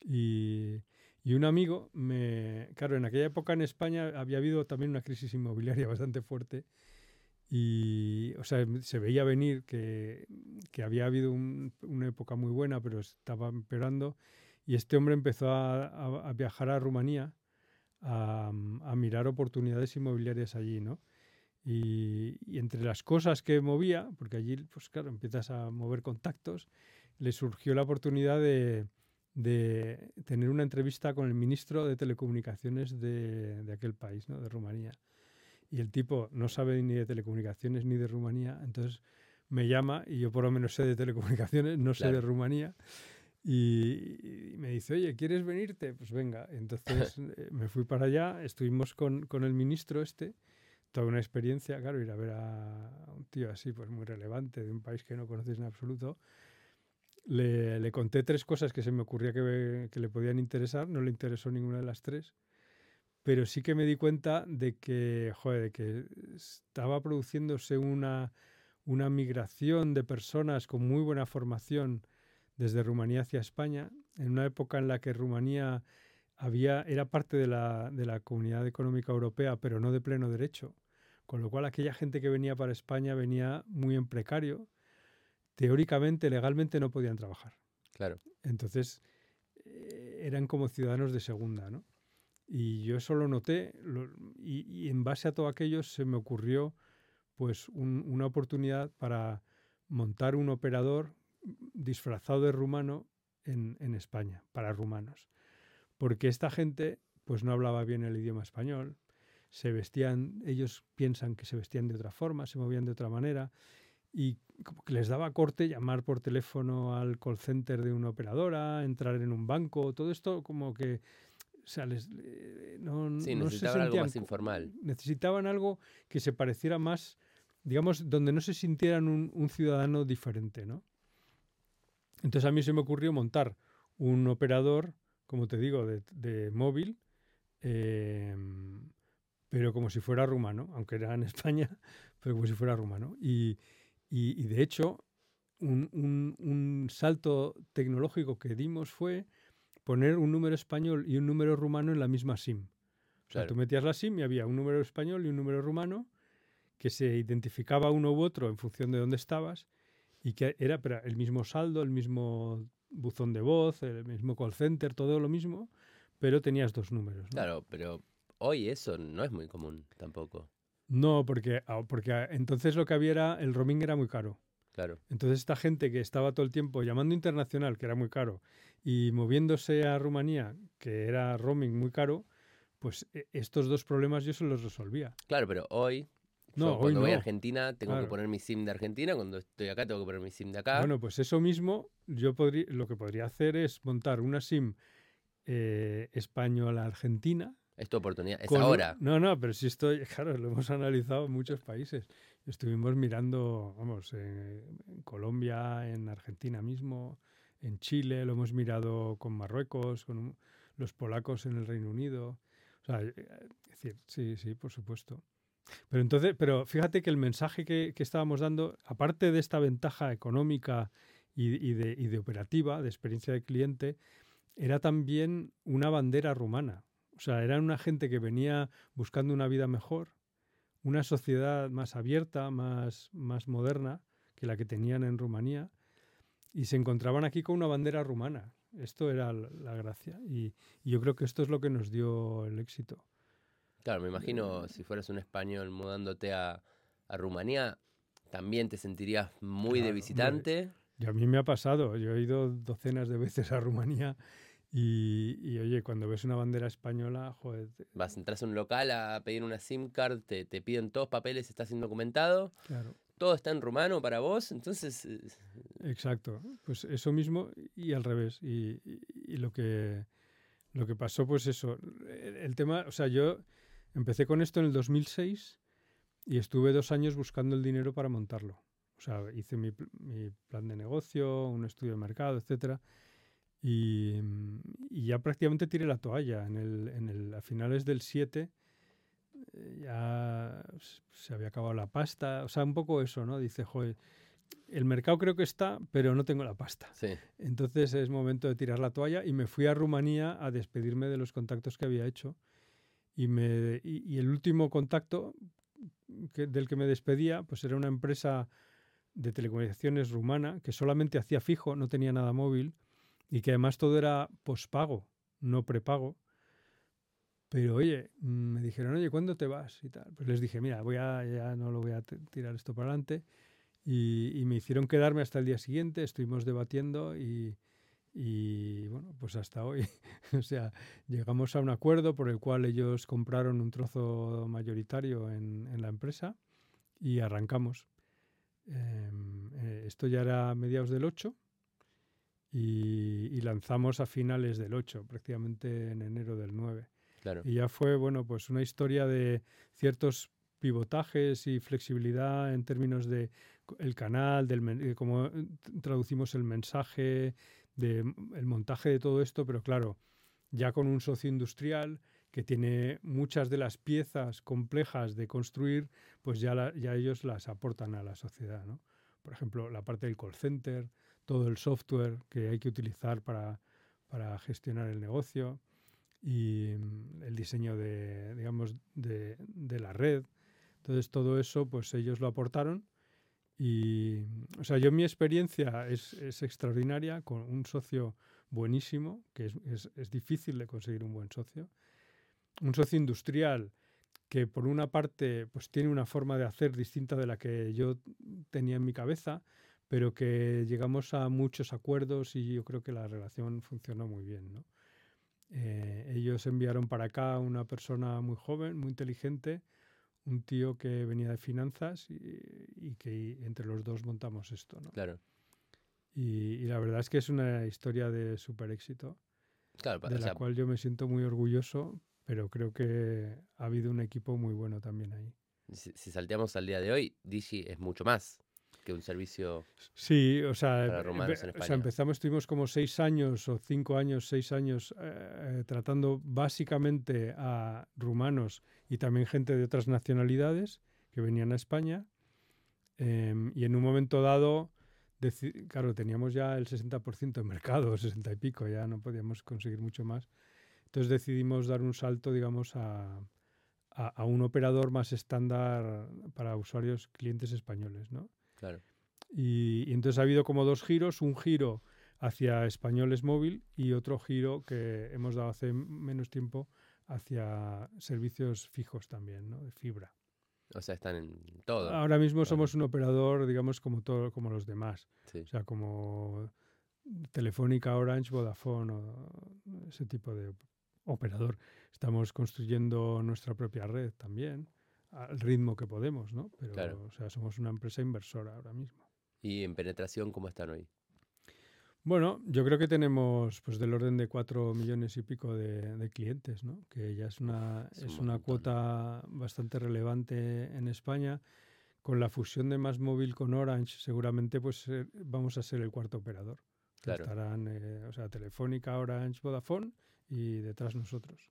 Y, y un amigo me... Claro, en aquella época en España había habido también una crisis inmobiliaria bastante fuerte. Y, o sea, se veía venir que, que había habido un- una época muy buena, pero estaba empeorando. Y este hombre empezó a, a- a viajar a Rumanía a, a mirar oportunidades inmobiliarias allí, ¿no? Y, y entre las cosas que movía, porque allí, pues claro, empiezas a mover contactos, le surgió la oportunidad de, de tener una entrevista con el ministro de Telecomunicaciones de, de aquel país, ¿no? de Rumanía. Y el tipo no sabe ni de telecomunicaciones ni de Rumanía, entonces me llama y yo por lo menos sé de telecomunicaciones, no sé de. Rumanía. Y, y me dice, oye, ¿quieres venirte? Pues venga. Entonces eh, me fui para allá, estuvimos con, con el ministro este, toda una experiencia, claro, ir a ver a un tío así, pues muy relevante, de un país que no conoces en absoluto. Le, le conté tres cosas que se me ocurría que, que le podían interesar, no le interesó ninguna de las tres pero sí que me di cuenta de que, joder, de que estaba produciéndose una, una migración de personas con muy buena formación desde Rumanía hacia España, en una época en la que Rumanía había, era parte de la, de la Comunidad Económica Europea, pero no de pleno derecho, con lo cual aquella gente que venía para España venía muy en precario, teóricamente, legalmente no podían trabajar. Claro. Entonces, eh, eran como ciudadanos de segunda, ¿no? Y yo eso lo noté y, en base a todo aquello se me ocurrió pues una oportunidad para montar un operador disfrazado de rumano en, en, España, para rumanos. Porque esta gente pues no hablaba bien el idioma español, se vestían, ellos piensan que se vestían de otra forma, se movían de otra manera y como que les daba corte llamar por teléfono al call center de una operadora, entrar en un banco, todo esto como que o sea, les, no, sí, no necesitaban algo más informal. Necesitaban algo que se pareciera más, digamos, donde no se sintieran un, un, ciudadano diferente, ¿no? Entonces a mí se me ocurrió montar un operador, como te digo, de, de móvil, eh, pero como si fuera rumano, aunque era en España, pero como si fuera rumano. Y, y, y de hecho, un, un, un salto tecnológico que dimos fue poner un número español y un número rumano en la misma SIM. O sea, tú metías la SIM y había un número español y un número rumano que se identificaba uno u otro en función de dónde estabas y que era el mismo saldo, el mismo buzón de voz, el mismo call center, todo lo mismo, pero tenías dos números. Claro, pero hoy eso no es muy común tampoco. No, porque, ah, porque ah, entonces lo que había era, el roaming era muy caro. Claro. Entonces esta gente que estaba todo el tiempo llamando internacional, que era muy caro, y moviéndose a Rumanía, que era roaming muy caro, pues e, estos dos problemas yo se los resolvía. Claro, pero hoy, no, cuando hoy voy no. a Argentina tengo que poner mi SIM de Argentina, cuando estoy acá tengo que poner mi SIM de acá. Bueno, pues eso mismo, yo podría, lo que podría hacer es montar una SIM eh, española-argentina. Es tu oportunidad, es ahora. No, no, pero si estoy, claro, lo hemos analizado en muchos países. Estuvimos mirando, vamos, en, en Colombia, en Argentina mismo, en Chile, lo hemos mirado con Marruecos, con los polacos en el Reino Unido. O sea, es decir, sí, sí, por supuesto. Pero entonces, pero fíjate que el mensaje que, que estábamos dando, aparte de esta ventaja económica y, y, de, y de operativa, de experiencia de cliente, era también una bandera rumana. O sea, era una gente que venía buscando una vida mejor, una sociedad más abierta, más, más moderna que la que tenían en Rumanía, y se encontraban aquí con una bandera rumana. Esto era la gracia. Y, y, yo creo que esto es lo que nos dio el éxito. Claro, me imagino si fueras un español mudándote a, a Rumanía, también te sentirías muy claro, de visitante. Y a mí me ha pasado. Yo he ido docenas de veces a Rumanía y, y, oye, cuando ves una bandera española, joder. Vas, entras a un local a pedir una SIM card, te, te piden todos papeles, estás indocumentado. Claro. Todo está en rumano para vos, entonces. Exacto. Pues eso mismo y al revés. Y, y, y lo que lo que pasó, pues eso. El, el, tema, o sea, yo empecé con esto en el 2006 y estuve dos años buscando el dinero para montarlo. O sea, hice mi, mi plan de negocio, un estudio de mercado, etcétera. Y, y, ya prácticamente tiré la toalla. En el, en el, a finales del 7 eh, ya se había acabado la pasta. O sea, un poco eso, ¿no? Dice, joder, el mercado creo que está, pero no tengo la pasta. Sí. Entonces es momento de tirar la toalla y me fui a Rumanía a despedirme de los contactos que había hecho. Y, me, y, y el último contacto que, del que me despedía, pues era una empresa de telecomunicaciones rumana que solamente hacía fijo, no tenía nada móvil y que además todo era pospago, no prepago. Pero oye, me dijeron, oye, ¿cuándo te vas? Y tal. Pues les dije, mira, voy a, ya no lo voy a tirar esto para adelante. Y, me hicieron quedarme hasta el día siguiente, estuvimos debatiendo y, y bueno, pues hasta hoy. o sea, llegamos a un acuerdo por el cual ellos compraron un trozo mayoritario en, la empresa y arrancamos. Eh, esto ya era mediados del 8 y, y, lanzamos a finales del 8, prácticamente en enero del 9. Claro. Y ya fue, bueno, pues una historia de ciertos pivotajes y flexibilidad en términos de el canal, del de cómo traducimos el mensaje, de el montaje de todo esto, pero claro, ya con un socio industrial que tiene muchas de las piezas complejas de construir, pues ya, ya ellos las aportan a la sociedad. ¿no? Por ejemplo, la parte del call center, todo el software que hay que utilizar para, para gestionar el negocio y mm, el diseño de, digamos, de, de, la red. Entonces, todo eso, pues ellos lo aportaron. Y, o sea, yo mi experiencia es, es extraordinaria con un socio buenísimo, que es, es, es, difícil de conseguir un buen socio. Un socio industrial que por una parte pues tiene una forma de hacer distinta de la que yo tenía en mi cabeza, pero que llegamos a muchos acuerdos y yo creo que la relación funcionó muy bien. ¿no? Eh, ellos enviaron para acá una persona muy joven, muy inteligente, un tío que venía de finanzas y, y que entre los dos montamos esto. ¿no? Claro. Y, y, la verdad es que es una historia de súper éxito, claro, de la sea, cual yo me siento muy orgulloso, pero creo que ha habido un equipo muy bueno también ahí. Si, si salteamos al día de hoy, Digi es mucho más que un servicio sí, o sea, para rumanos en España. O sea, empezamos, estuvimos como seis años o cinco años, seis años eh, tratando básicamente a rumanos y también gente de otras nacionalidades que venían a España. Eh, y en un momento dado, claro, teníamos ya el 60% de mercado, 60 y pico, ya no podíamos conseguir mucho más. Entonces decidimos dar un salto, digamos, a, a, a un operador más estándar para usuarios clientes españoles, ¿no? Claro. Y, y, entonces ha habido como dos giros, un giro hacia españoles móvil y otro giro que hemos dado hace menos tiempo hacia servicios fijos también, ¿no? De fibra. O sea, están en todo. Ahora mismo somos un operador, digamos, como todo, como los demás. Sí. O sea, como Telefónica, Orange, Vodafone, o ese tipo de operador. Estamos construyendo nuestra propia red también al ritmo que podemos, ¿no? Pero, claro. o sea, somos una empresa inversora ahora mismo. ¿Y en penetración cómo están hoy? Bueno, yo creo que tenemos pues del orden de cuatro millones y pico de, de clientes, ¿no? Que ya es una, es, es una cuota bastante relevante en España. Con la fusión de Más Móvil con Orange, seguramente pues eh, vamos a ser el cuarto operador. Claro. Estarán, eh, o sea, Telefónica, Orange, Vodafone y detrás nosotros.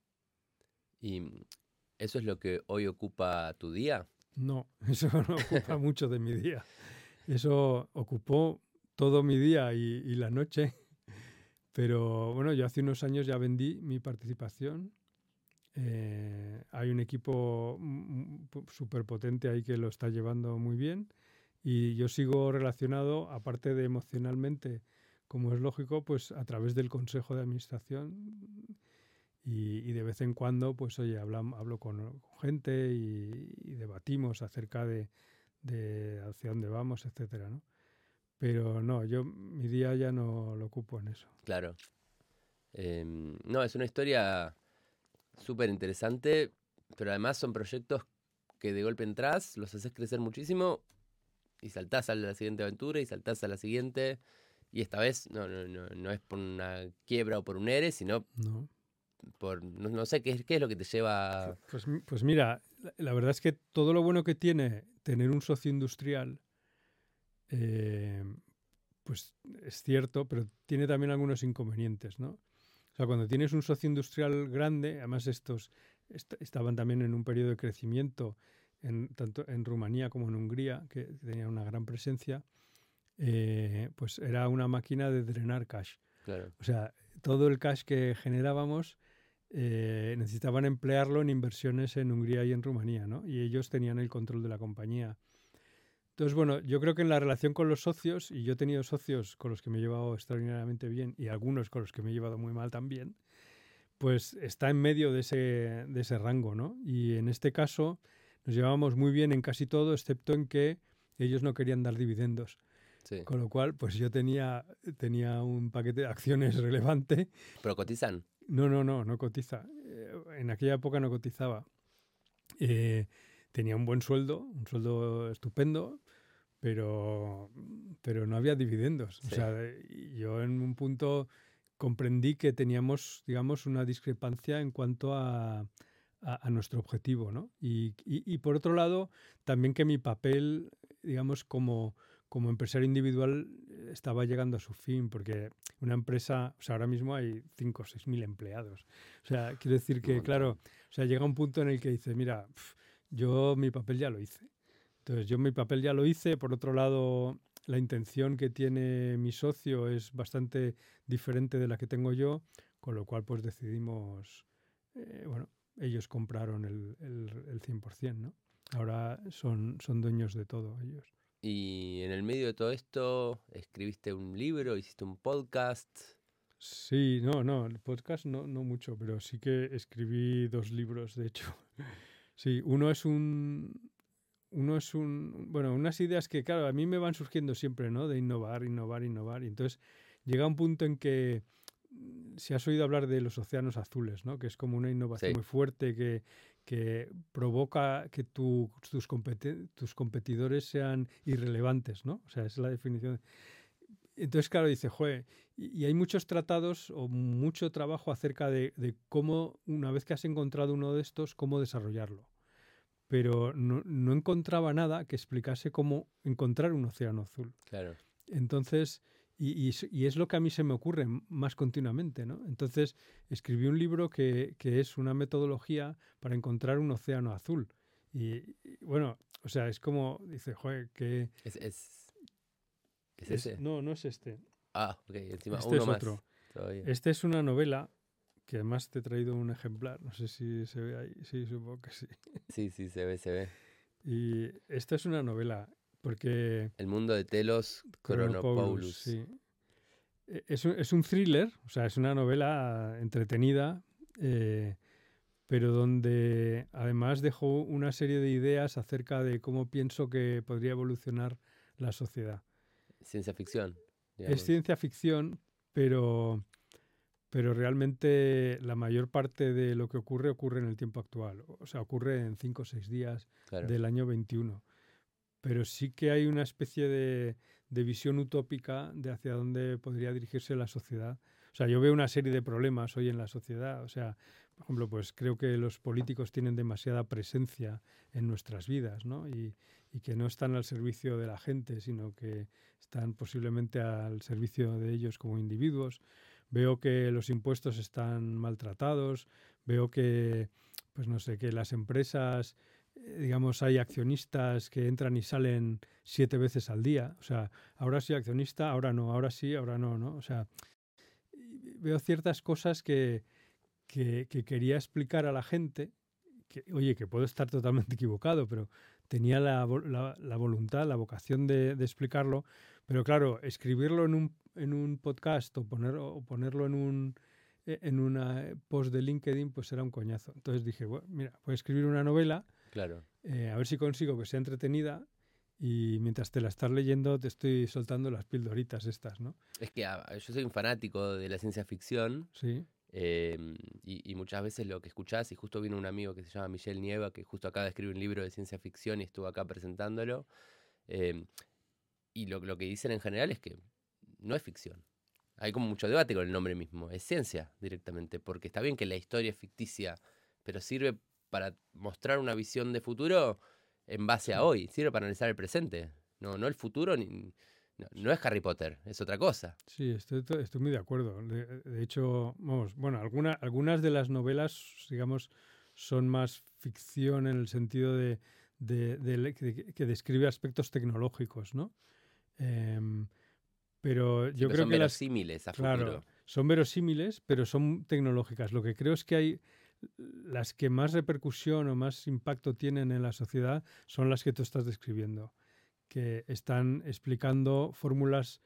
Y ¿Eso es lo que hoy ocupa tu día? No, eso no ocupa mucho de mi día. Eso ocupó todo mi día y, y, la noche. Pero bueno, yo hace unos años ya vendí mi participación. Eh, hay un equipo súper potente ahí que lo está llevando muy bien. Y yo sigo relacionado, aparte de emocionalmente, como es lógico, pues a través del consejo de administración y, y, de vez en cuando, pues oye, hablo, hablo con, gente y, y, debatimos acerca de, de, hacia dónde vamos, etcétera, ¿no? Pero no, yo mi día ya no lo ocupo en eso. Claro. Eh, no, es una historia súper interesante, pero además son proyectos que de golpe entras, los haces crecer muchísimo y saltás a la siguiente aventura y saltás a la siguiente. Y esta vez no, no, no, no es por una quiebra o por un ERE, sino no por no, no, sé ¿qué, qué es lo que te lleva pues, pues mira la, la, verdad es que todo lo bueno que tiene tener un socio industrial eh, pues es cierto pero tiene también algunos inconvenientes no o sea cuando tienes un socio industrial grande además estos est estaban también en un periodo de crecimiento en, tanto en Rumanía como en Hungría que tenían una gran presencia eh, pues era una máquina de drenar cash claro. o sea todo el cash que generábamos eh, necesitaban emplearlo en inversiones en Hungría y en Rumanía, ¿no? Y ellos tenían el control de la compañía. Entonces, bueno, yo creo que en la relación con los socios, y yo he tenido socios con los que me he llevado extraordinariamente bien y algunos con los que me he llevado muy mal también, pues está en medio de ese, de ese rango, ¿no? Y en este caso nos llevábamos muy bien en casi todo, excepto en que ellos no querían dar dividendos. Sí. Con lo cual, pues yo tenía, tenía un paquete de acciones relevante. ¿Pero cotizan? No, no, no, no cotiza. Eh, en aquella época no cotizaba. Eh, tenía un buen sueldo, un sueldo estupendo, pero, pero no había dividendos. Sí. O sea, yo en un punto comprendí que teníamos, digamos, una discrepancia en cuanto a, a, nuestro objetivo, ¿no? Y, y, por otro lado, también que mi papel, digamos, como, como empresario individual estaba llegando a su fin, porque una empresa, o sea, ahora mismo hay 5 o 6 mil empleados. O sea, quiero decir que, claro, o sea, llega un punto en el que dice, mira, yo mi papel ya lo hice. Entonces, yo mi papel ya lo hice. Por otro lado, la intención que tiene mi socio es bastante diferente de la que tengo yo, con lo cual, pues decidimos, eh, bueno, ellos compraron el, el, el 100%, ¿no? Ahora son, son dueños de todo ellos. Y en el medio de todo esto, escribiste un libro, hiciste un podcast. Sí, no, no, el podcast no, no mucho, pero sí que escribí dos libros, de hecho. Sí, uno es un, uno es un, bueno, unas ideas que, claro, a mí me van surgiendo siempre, ¿no? De innovar, innovar, innovar. Y entonces llega un punto en que si has oído hablar de los océanos azules, ¿no? que es como una innovación muy fuerte que, que provoca que tus, tus competidores sean irrelevantes, ¿no? O sea, es la definición. Entonces, claro, dice, joder, y, hay muchos tratados o mucho trabajo acerca de, de, cómo, una vez que has encontrado uno de estos, cómo desarrollarlo. Pero no, no encontraba nada que explicase cómo encontrar un océano azul. Claro. Entonces, y, y, es lo que a mí se me ocurre más continuamente, ¿no? Entonces escribí un libro que, que es una metodología para encontrar un océano azul. Y, bueno, o sea, es como, dice, joder, que... Es, es, ¿es ese? No, no es este. Ah, ok, encima este uno es más otro. Este es una novela que además te he traído un ejemplar. No sé si se ve ahí. Sí, supongo que sí. Sí, sí, se ve, se ve. Y esta es una novela porque... El mundo de Telos Chronopoulos. Sí. E, es, un, es, un, thriller, o sea, es una novela entretenida, eh, pero donde además dejó una serie de ideas acerca de cómo pienso que podría evolucionar la sociedad. Ciencia ficción. Es ciencia ficción, pero, pero realmente la mayor parte de lo que ocurre ocurre en el tiempo actual. O sea, ocurre en cinco o seis días del año 21 pero sí que hay una especie de, visión utópica de hacia dónde podría dirigirse la sociedad. O sea, yo veo una serie de problemas hoy en la sociedad. O sea, por ejemplo, pues creo que los políticos tienen demasiada presencia en nuestras vidas, ¿no? Y, y, que no están al servicio de la gente, sino que están posiblemente al servicio de ellos como individuos. Veo que los impuestos están maltratados. Veo que, pues no sé, que las empresas digamos, hay accionistas que entran y salen siete veces al día. O sea, ahora soy accionista, ahora no, ahora sí, ahora no, ¿no? O sea, veo ciertas cosas que, que, quería explicar a la gente, que, oye, que puedo estar totalmente equivocado, pero tenía la, la, voluntad, la vocación de, de, explicarlo. Pero claro, escribirlo en un, en un podcast o, poner, o ponerlo en un e, en una post de LinkedIn, pues era un coñazo. Entonces dije, bueno, mira, voy a escribir una novela Claro. Eh, a ver si consigo que sea entretenida y mientras te la estás leyendo te estoy soltando las pildoritas estas, ¿no? Es que yo soy un fanático de la ciencia ficción. Sí. Em, y, muchas veces lo que escuchás, y justo vino un amigo que se llama Michelle Nieva, que justo acaba de escribir un libro de ciencia ficción y estuvo acá presentándolo. Em, y lo, lo que dicen en general es que no es ficción. Hay como mucho debate con el nombre mismo. Es ciencia directamente, porque está bien que la historia es ficticia, pero sirve para mostrar una visión de futuro en base a hoy, sirve para analizar el presente. No, no el futuro, ni, no, es Harry Potter, es otra cosa. Sí, estoy, estoy muy de acuerdo. De, hecho, vamos, bueno, alguna, algunas de las novelas, digamos, son más ficción en el sentido de, que describe aspectos tecnológicos, ¿no? Em, pero yo creo son que verosímiles a claro, son verosímiles, pero son tecnológicas. Lo que creo es que hay las que más repercusión o más impacto tienen en la sociedad son las que tú estás describiendo, que están explicando fórmulas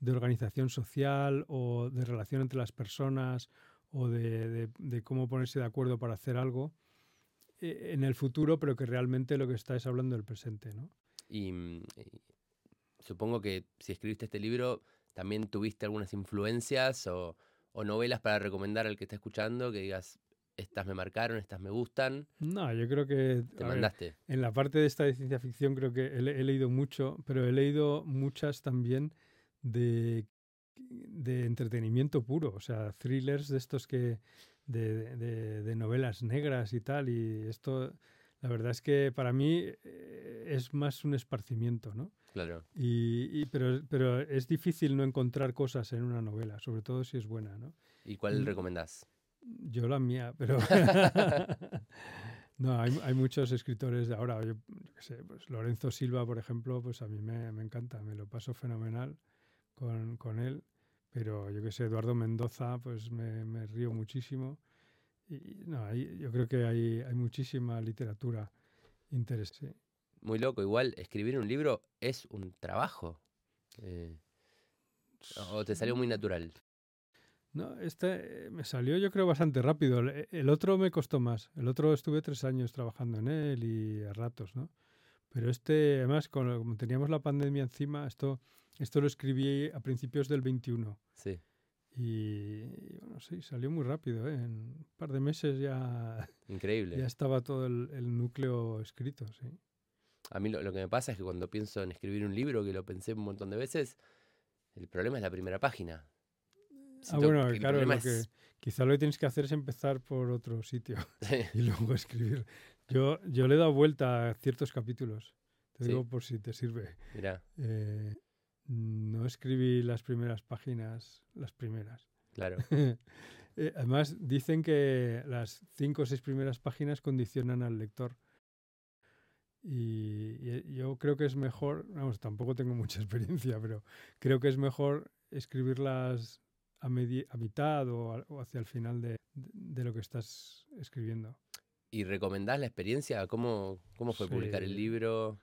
de organización social o de relación entre las personas o de, cómo ponerse de acuerdo para hacer algo eh, en el futuro, pero que realmente lo que está es hablando del presente. ¿no? Y, mm, supongo que si escribiste este libro, también tuviste algunas influencias o, o novelas para recomendar al que está escuchando, que digas, estas me marcaron, estas me gustan. No, yo creo que... Te mandaste. en la parte de esta de ciencia ficción creo que he, leído mucho, pero he leído muchas también de, de entretenimiento puro, o sea, thrillers de estos que de, de, de novelas negras y tal. Y esto, la verdad es que para mí eh, es más un esparcimiento, ¿no? Claro. Y, y- pero, pero es difícil no encontrar cosas en una novela, sobre todo si es buena, ¿no? ¿Y cuál Mm. recomendás? Yo la mía, pero... no, hay, hay muchos escritores de ahora. Yo, yo qué sé, pues Lorenzo Silva, por ejemplo, pues a mí me, me encanta, me lo paso fenomenal con, con él. Pero yo qué sé, Eduardo Mendoza, pues me, me río muchísimo. Y no, hay- yo creo que hay, hay muchísima literatura interesante. Muy loco, igual escribir un libro es un trabajo. Eh, ¿O te salió muy natural? No, este eh, me salió yo creo bastante rápido. El, el otro me costó más. El otro estuve tres años trabajando en él y a ratos, ¿no? Pero este, además, como teníamos la pandemia encima, esto, esto lo escribí a principios del 21. Sí. Y, y, bueno, sí, salió muy rápido. ¿eh? En un par de meses ya, Increíble. ya estaba todo el, el núcleo escrito, sí. A mí lo, lo que me pasa es que cuando pienso en escribir un libro, que lo pensé un montón de veces, el problema es la primera página. Ah, bueno, que claro, lo que, quizá lo que tienes que hacer es empezar por otro sitio. Sí, y luego escribir. Yo, yo le he dado vuelta a ciertos capítulos. Te Sí. digo por si te sirve. Mirá, Eh, no escribí las primeras páginas, las primeras. claro. Eh, además, dicen que las cinco o seis primeras páginas condicionan al lector. Y, y yo creo que es mejor, vamos, tampoco tengo mucha experiencia, pero creo que es mejor escribirlas a, mitad o, a- o hacia el final de- de lo que estás escribiendo. ¿Y recomendás la experiencia? ¿Cómo, cómo fue publicar el libro?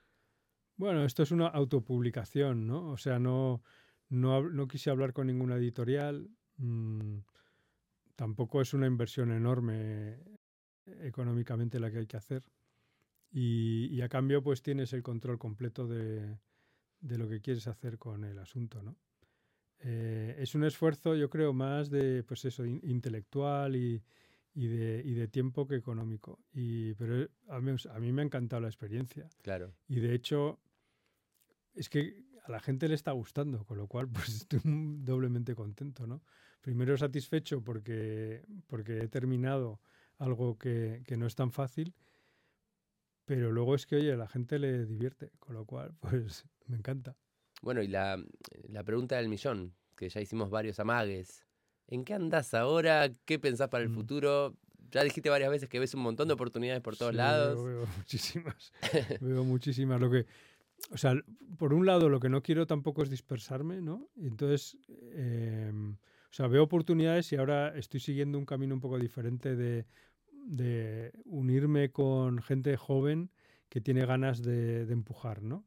Bueno, esto es una autopublicación, ¿no? O sea, no, no, no quise hablar con ninguna editorial. mm, tampoco es una inversión enorme económicamente la que hay que hacer. Y, y a cambio, pues tienes el control completo de, de lo que quieres hacer con el asunto, ¿no? Eh, es un esfuerzo, yo creo, más de, pues eso, in- intelectual y, y de, y de tiempo que económico. Y, pero a mí, a mí me ha encantado la experiencia. Claro. Y de hecho, es que a la gente le está gustando, con lo cual pues estoy doblemente contento, ¿no? Primero satisfecho porque, porque he terminado algo que, que no es tan fácil, pero luego es que, oye, a la gente le divierte, con lo cual pues me encanta. Bueno, y la, la pregunta del millón, que ya hicimos varios amagues. ¿En qué andás ahora? ¿Qué pensás para el Mm. futuro? Ya dijiste varias veces que ves un montón de oportunidades por todos Sí, lados. Veo, veo muchísimas. veo muchísimas. Lo que, o sea, por un lado, lo que no quiero tampoco es dispersarme, ¿no? Entonces, eh, o sea, veo oportunidades y ahora estoy siguiendo un camino un poco diferente de, de unirme con gente joven que tiene ganas de, de empujar, ¿no?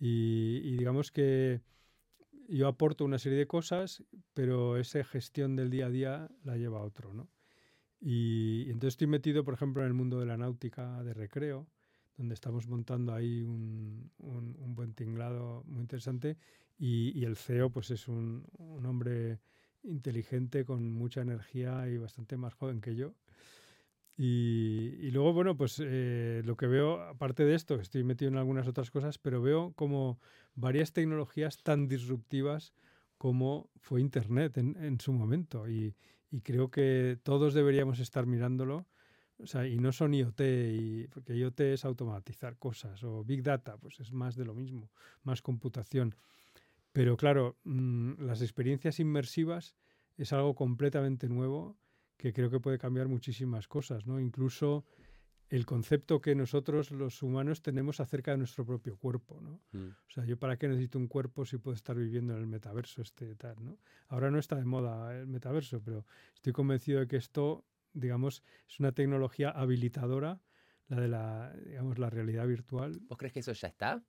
Y, y digamos que yo aporto una serie de cosas, pero esa gestión del día a día la lleva otro, ¿no? Y, y entonces estoy metido, por ejemplo, en el mundo de la náutica de recreo, donde estamos montando ahí un, un- un buen tinglado muy interesante. Y, y el CEO, pues es un, un hombre inteligente, con mucha energía y bastante más joven que yo. Y, y luego, bueno, pues eh, lo que veo, aparte de esto, estoy metido en algunas otras cosas, pero veo como varias tecnologías tan disruptivas como fue Internet en, en su momento. Y, y creo que todos deberíamos estar mirándolo. O sea, y no son IoT, y, porque IoT es automatizar cosas, o Big Data, pues es más de lo mismo, más computación. Pero claro, mm, las experiencias inmersivas es algo completamente nuevo que creo que puede cambiar muchísimas cosas, ¿no? Incluso el concepto que nosotros los humanos tenemos acerca de nuestro propio cuerpo, ¿no? Mm, O sea, ¿yo para qué necesito un cuerpo si puedo estar viviendo en el metaverso este tal, ¿no? Ahora no está de moda el metaverso, pero estoy convencido de que esto, digamos, es una tecnología habilitadora, la de la, digamos, la realidad virtual. ¿Vos crees que eso ya está?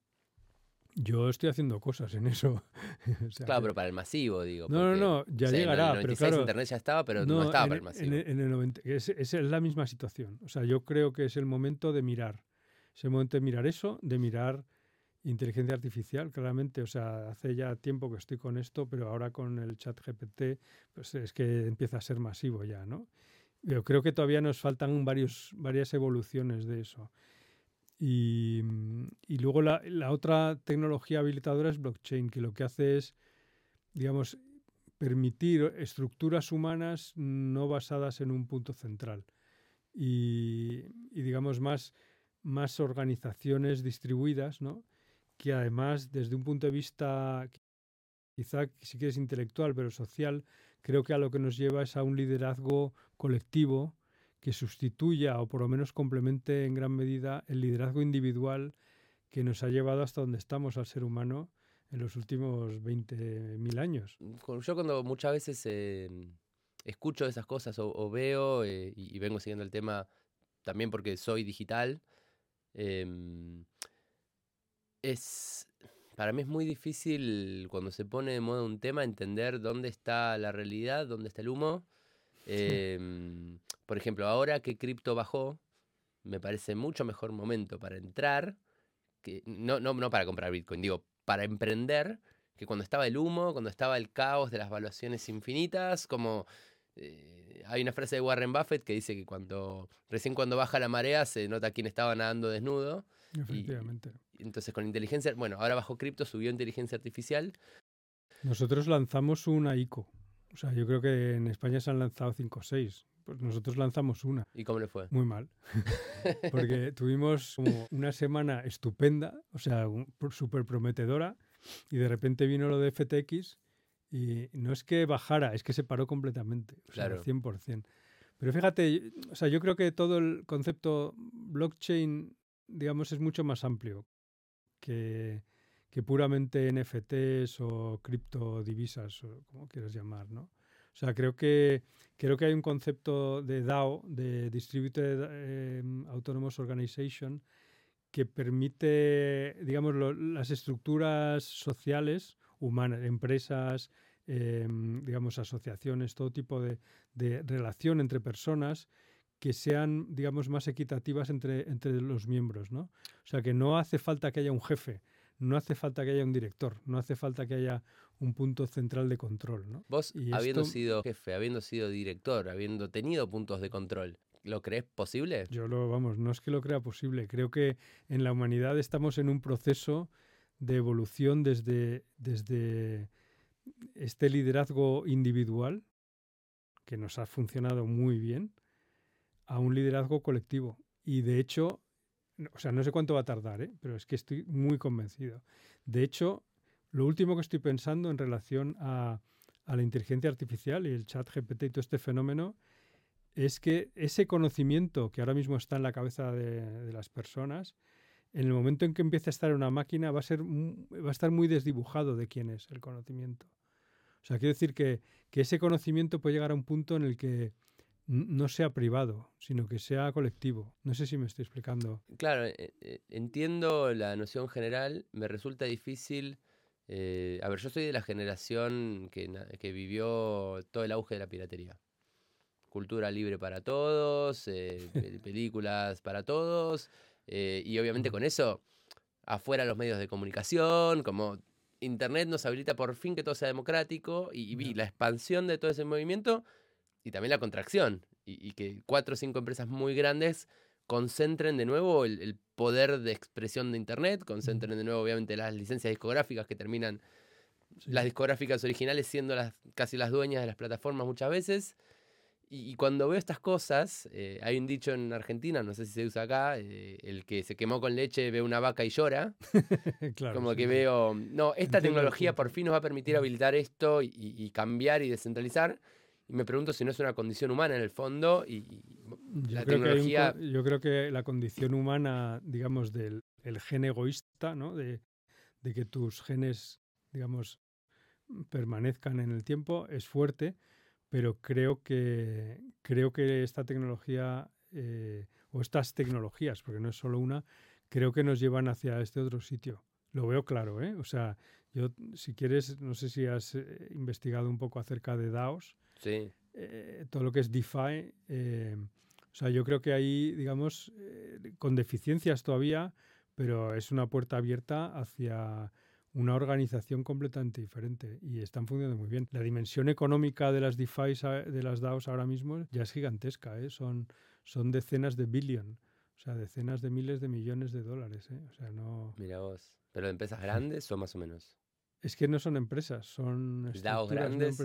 Yo estoy haciendo cosas en eso. O sea Claro, que- pero para el masivo, digo. No, no, no, ya o sea, en el llegará, pero 96 claro. Internet ya estaba, pero no, estaba en, para el en masivo. el- en el 90, es, es la misma situación. O sea, yo creo que es el momento de mirar. Es el momento de mirar eso, de mirar inteligencia artificial, claramente. O sea, hace ya tiempo que estoy con esto, pero ahora con el chat GPT, pues es que empieza a ser masivo ya, ¿no? Yo creo que todavía nos faltan varios, varias evoluciones de eso. Y, mm, y luego la, otra tecnología habilitadora es blockchain, que lo que hace es, digamos, permitir estructuras humanas no basadas en un punto central y, digamos, más, más organizaciones distribuidas, ¿no? que además desde un punto de vista quizá si quieres intelectual pero social, creo que a lo que nos lleva es a un liderazgo colectivo que sustituya o por lo menos complemente en gran medida el liderazgo individual que nos ha llevado hasta donde estamos al ser humano en los últimos 20.000 años. Yo cuando muchas veces em, escucho esas cosas o, veo eh, y, vengo siguiendo el tema también porque soy digital, em, es para mí es muy difícil cuando se pone de moda un tema entender dónde está la realidad, dónde está el humo. Em, por ejemplo, ahora que cripto bajó, me parece mucho mejor momento para entrar, que, no, no, no para comprar Bitcoin, digo, para emprender, que cuando estaba el humo, cuando estaba el caos de las valuaciones infinitas, como eh, hay una frase de Warren Buffett que dice que cuando recién cuando baja la marea se nota quién estaba nadando desnudo. Efectivamente. entonces con inteligencia, bueno, ahora bajo cripto subió inteligencia artificial. Nosotros lanzamos una ICO. O sea, yo creo que en España se han lanzado 5 o 6. Pues nosotros lanzamos una. ¿Y cómo le fue? Muy mal. Porque tuvimos como una semana estupenda, o sea, súper prometedora, y de repente vino lo de FTX y no es que bajara, es que se paró completamente, o sea, al 100%. Pero fíjate, o sea, yo creo que todo el concepto blockchain, digamos, es mucho más amplio que, que puramente NFTs o criptodivisas, o como quieras llamar, ¿no? O sea, creo que, creo que hay un concepto de DAO, de Distributed em, Autonomous Organization, que permite, digamos, las estructuras sociales humanas, empresas, em, digamos, asociaciones, todo tipo de, de, relación entre personas que sean, digamos, más equitativas entre, entre los miembros, ¿no? O sea, que no hace falta que haya un jefe, no hace falta que haya un director, no hace falta que haya un punto central de control, ¿no? Vos, habiendo sido jefe, habiendo sido director, habiendo tenido puntos de control, ¿Lo crees posible? Yo lo, vamos, no es que lo crea posible. Creo que en la humanidad estamos en un proceso de evolución desde, desde este liderazgo individual, que nos ha funcionado muy bien, a un liderazgo colectivo. Y de hecho, o sea, no sé cuánto va a tardar, ¿eh? pero es que estoy muy convencido. De hecho, lo último que estoy pensando en relación a, la inteligencia artificial y el chat GPT y todo este fenómeno es que ese conocimiento que ahora mismo está en la cabeza de, las personas en el momento en que empiece a estar en una máquina va a, ser, va a estar muy desdibujado de quién es el conocimiento. O sea, quiero decir que, que ese conocimiento puede llegar a un punto en el que no sea privado, sino que sea colectivo. No sé si me estoy explicando. Claro, eh, eh, entiendo la noción general, me resulta difícil... Eh, a ver, yo soy de la generación que, que, vivió todo el auge de la piratería. Cultura libre para todos, películas para todos, eh, y obviamente con eso, afuera los medios de comunicación, como Internet nos habilita por fin que todo sea democrático y, vi la expansión de todo ese movimiento y también la contracción. Y, que cuatro o cinco empresas muy grandes concentren de nuevo el, poder de expresión de Internet, concentren de nuevo obviamente las licencias discográficas que terminan las discográficas originales siendo las, casi las dueñas de las plataformas muchas veces. Y, cuando veo estas cosas, eh, hay un dicho en Argentina, no sé si se usa acá, eh, el que se quemó con leche ve una vaca y llora. Como que veo, no, esta tecnología por fin nos va a permitir habilitar esto y, cambiar y descentralizar. Y me pregunto si no es una condición humana en el fondo y, la tecnología... yo creo que la condición humana, digamos, del el gen egoísta, ¿no? De, de que tus genes, digamos, permanezcan en el tiempo, es fuerte pero creo que, creo que esta tecnología eh, o estas tecnologías, porque no es solo una, creo que nos llevan hacia este otro sitio. Lo veo claro, ¿eh? O sea, yo, si quieres, no sé si has eh, investigado un poco acerca de DAOs. Sí. Eh, todo lo que es DeFi. o sea, yo creo que ahí, digamos, con deficiencias todavía, pero es una puerta abierta hacia una organización completamente diferente y están funcionando muy bien. La dimensión económica de las DeFi, de las DAOs ahora mismo ya es gigantesca, ¿eh? son, son decenas de billion, o sea, decenas de miles de millones de dólares. ¿eh? O sea, no... Mira vos, ¿pero de empresas grandes o más o menos? Es que no son empresas, son DAOs no grandes.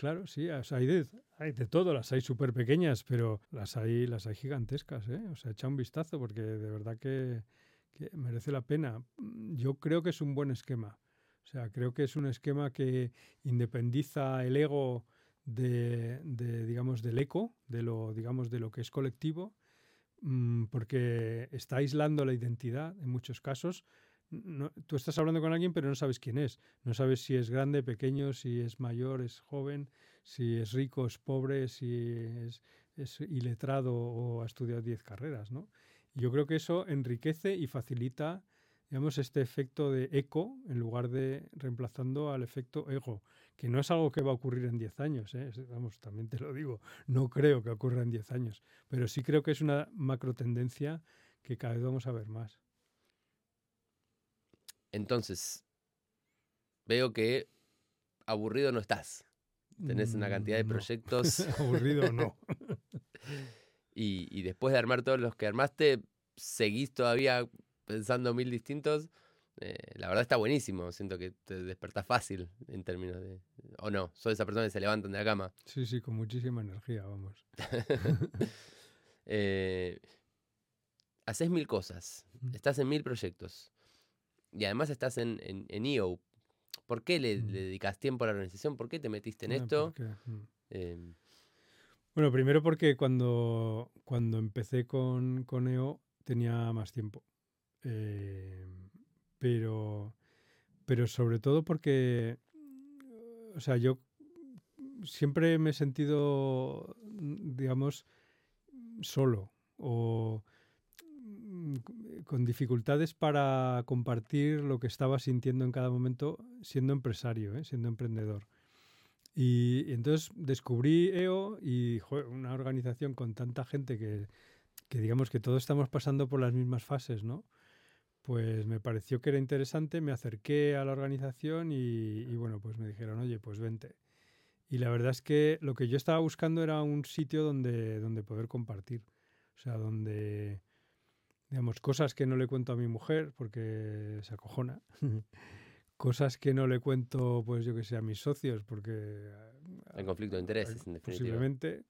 Claro, sí, hay, de, todo, las hay súper pequeñas, pero las hay, las hay gigantescas, ¿eh? O sea, echa un vistazo porque de verdad que, merece la pena. Yo creo que es un buen esquema. O sea, creo que es un esquema que independiza el ego de, de, digamos, del eco, de lo, digamos, de lo que es colectivo, mm, porque está aislando la identidad en muchos casos. No- tú estás hablando con alguien, pero no sabes quién es. No sabes si es grande, pequeño, si es mayor, es joven, si es rico, es pobre, si es, es iletrado o ha estudiado 10 carreras, ¿no? Yo creo que eso enriquece y facilita, digamos, este efecto de eco en lugar de reemplazando al efecto ego, que no es algo que va a ocurrir en 10 años, ¿eh? Vamos, también te lo digo, no creo que ocurra en 10 años, pero sí creo que es una macro tendencia que cada vez vamos a ver más. Entonces, veo que aburrido no estás. Tenés una cantidad de Mm, no. proyectos Aburrido no. y, y después de armar todos los que armaste, seguís todavía pensando mil distintos. Eh, la verdad está buenísimo. Siento que te despertás fácil en términos de. O no, soy esa persona que se levantan de la cama. Sí, sí, con muchísima energía, vamos. Eh, haces mil cosas. Estás en mil proyectos. Y además estás en, en, en EO. ¿Por qué le, Mm. le dedicas tiempo a la organización? ¿Por qué te metiste en Ah, esto? mm. Eh, Bueno, primero porque cuando, cuando empecé con, con EO tenía más tiempo. Eh, pero, pero sobre todo porque, o sea, yo siempre me he sentido, digamos, solo o con dificultades para compartir lo que estaba sintiendo en cada momento siendo empresario, ¿eh? siendo emprendedor. Y, entonces descubrí EO y una organización con tanta gente que, que digamos que todos estamos pasando por las mismas fases, ¿no? Pues me pareció que era interesante, me acerqué a la organización y, y bueno, pues me dijeron, oye, pues vente. Y la verdad es que lo que yo estaba buscando era un sitio donde, donde poder compartir. O sea, donde, digamos, cosas que no le cuento a mi mujer porque se acojona. cosas que no le cuento, pues yo que sé, a mis socios porque... hay conflicto de intereses, en definitiva. Posiblemente.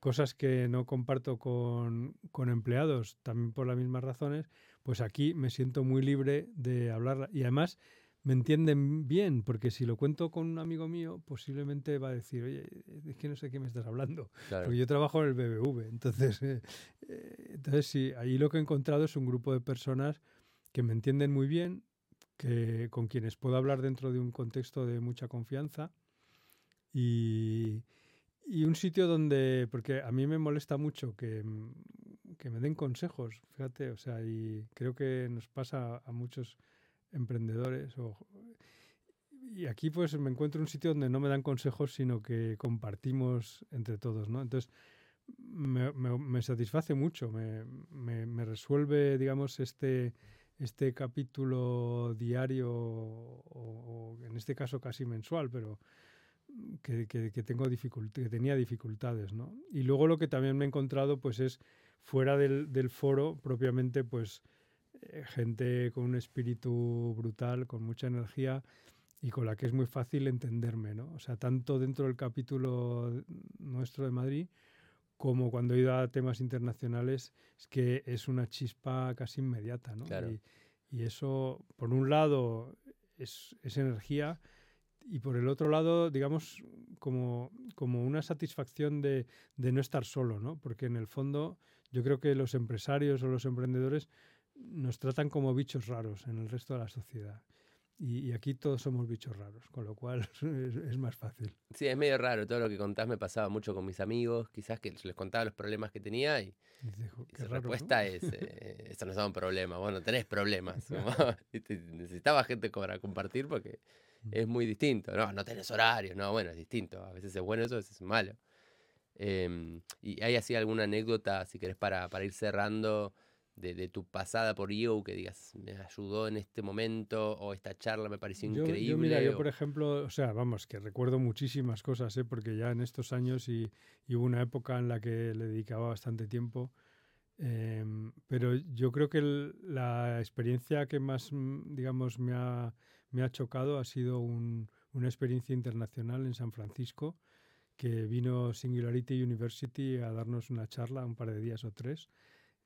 Cosas que no comparto con, con empleados, también por las mismas razones, pues aquí me siento muy libre de hablar. Y además me entienden bien, porque si lo cuento con un amigo mío, posiblemente va a decir, oye, es que no sé qué me estás hablando. Claro. Porque yo trabajo en el BBV. Entonces, eh, eh, entonces sí, ahí lo que he encontrado es un grupo de personas que me entienden muy bien, que, con quienes puedo hablar dentro de un contexto de mucha confianza y, y un sitio donde, porque a mí me molesta mucho que, que me den consejos, fíjate, o sea, y creo que nos pasa a muchos emprendedores. O, y aquí pues me encuentro un sitio donde no me dan consejos, sino que compartimos entre todos, ¿no? Entonces, me, me- satisface mucho, me, me- resuelve, digamos, este, este capítulo diario, o, en este caso casi mensual, pero que, que- que tengo que tenía dificultades, ¿no? Y luego lo que también me he encontrado, pues es fuera del, del foro propiamente, pues gente con un espíritu brutal, con mucha energía y con la que es muy fácil entenderme, ¿no? O sea, tanto dentro del capítulo nuestro de Madrid como cuando he ido a temas internacionales, es que es una chispa casi inmediata, ¿no? Claro. Y, y eso, por un lado, es, es energía y por el otro lado, digamos, como, como una satisfacción de, de no estar solo, ¿no? Porque en el fondo yo creo que los empresarios o los emprendedores nos tratan como bichos raros en el resto de la sociedad. Y, y aquí todos somos bichos raros, con lo cual es, es más fácil. Sí, es medio raro. Todo lo que contás me pasaba mucho con mis amigos. Quizás que les contaba los problemas que tenía y, Y dices, "Jo, y su raro, ¿no?". respuesta es: eh, Esto no son problemas. Bueno, tenés problemas. Necesitaba gente para compartir porque Mm. es muy distinto. No, no tenés horario. No, bueno, es distinto. A veces es bueno eso, a veces es malo. Em, ¿Y hay así alguna anécdota, si querés, para, para ir cerrando? De, de tu pasada por IO que digas, me ayudó en este momento o esta charla me pareció Yo- increíble. Yo, mira, yo o- por ejemplo, o sea, vamos, que recuerdo muchísimas cosas, ¿eh? porque ya en estos años y, y hubo una época en la que le dedicaba bastante tiempo. em, pero yo creo que el- la experiencia que más, mm, digamos, me ha, me ha chocado ha sido una experiencia internacional en San Francisco, que vino Singularity University a darnos una charla un par de días o tres,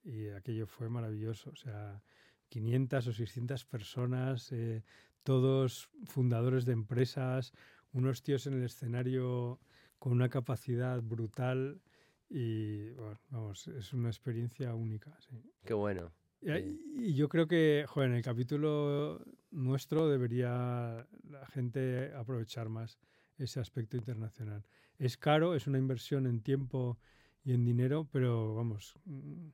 y aquello fue maravilloso. O sea, 500 o 600 personas, eh, todos fundadores de empresas, unos tíos en el escenario con una capacidad brutal y vamos, es una experiencia única. Qué bueno. Y, yo creo que, joder, en el capítulo nuestro debería la gente aprovechar más ese aspecto internacional. Es caro, es una inversión en tiempo y en dinero, pero vamos, mm,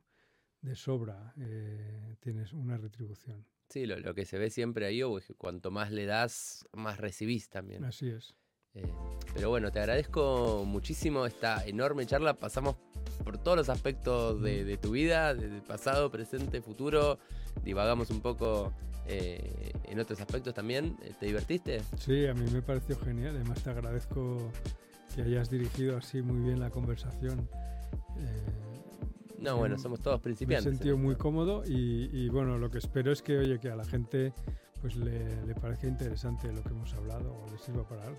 de sobra eh, tienes una retribución. Sí, lo, que se ve siempre ahí es que cuanto más le das, más recibís también. Así es. Eh, pero bueno, te agradezco muchísimo esta enorme charla. Pasamos por todos los aspectos de, tu vida, de pasado, presente, futuro. Divagamos un poco eh, en otros aspectos también. Eh, ¿Te divertiste? Sí, a mí me pareció genial. Además, te agradezco que hayas dirigido así muy bien la conversación. No, bueno, somos todos principiantes. Me he sentido muy cómodo y, y, bueno, lo que espero es que, oye, que a la gente pues le, le parezca interesante lo que hemos hablado o le sirva para algo.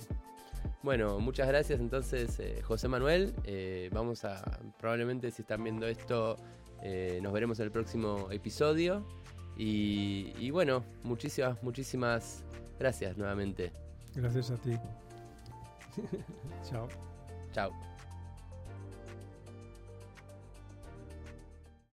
Bueno, muchas gracias entonces eh, José Manuel. Eh, vamos a, probablemente si están viendo esto, eh, nos veremos en el próximo episodio. Y, y bueno, muchísimas, muchísimas gracias nuevamente. Gracias a ti. Chao. Chao.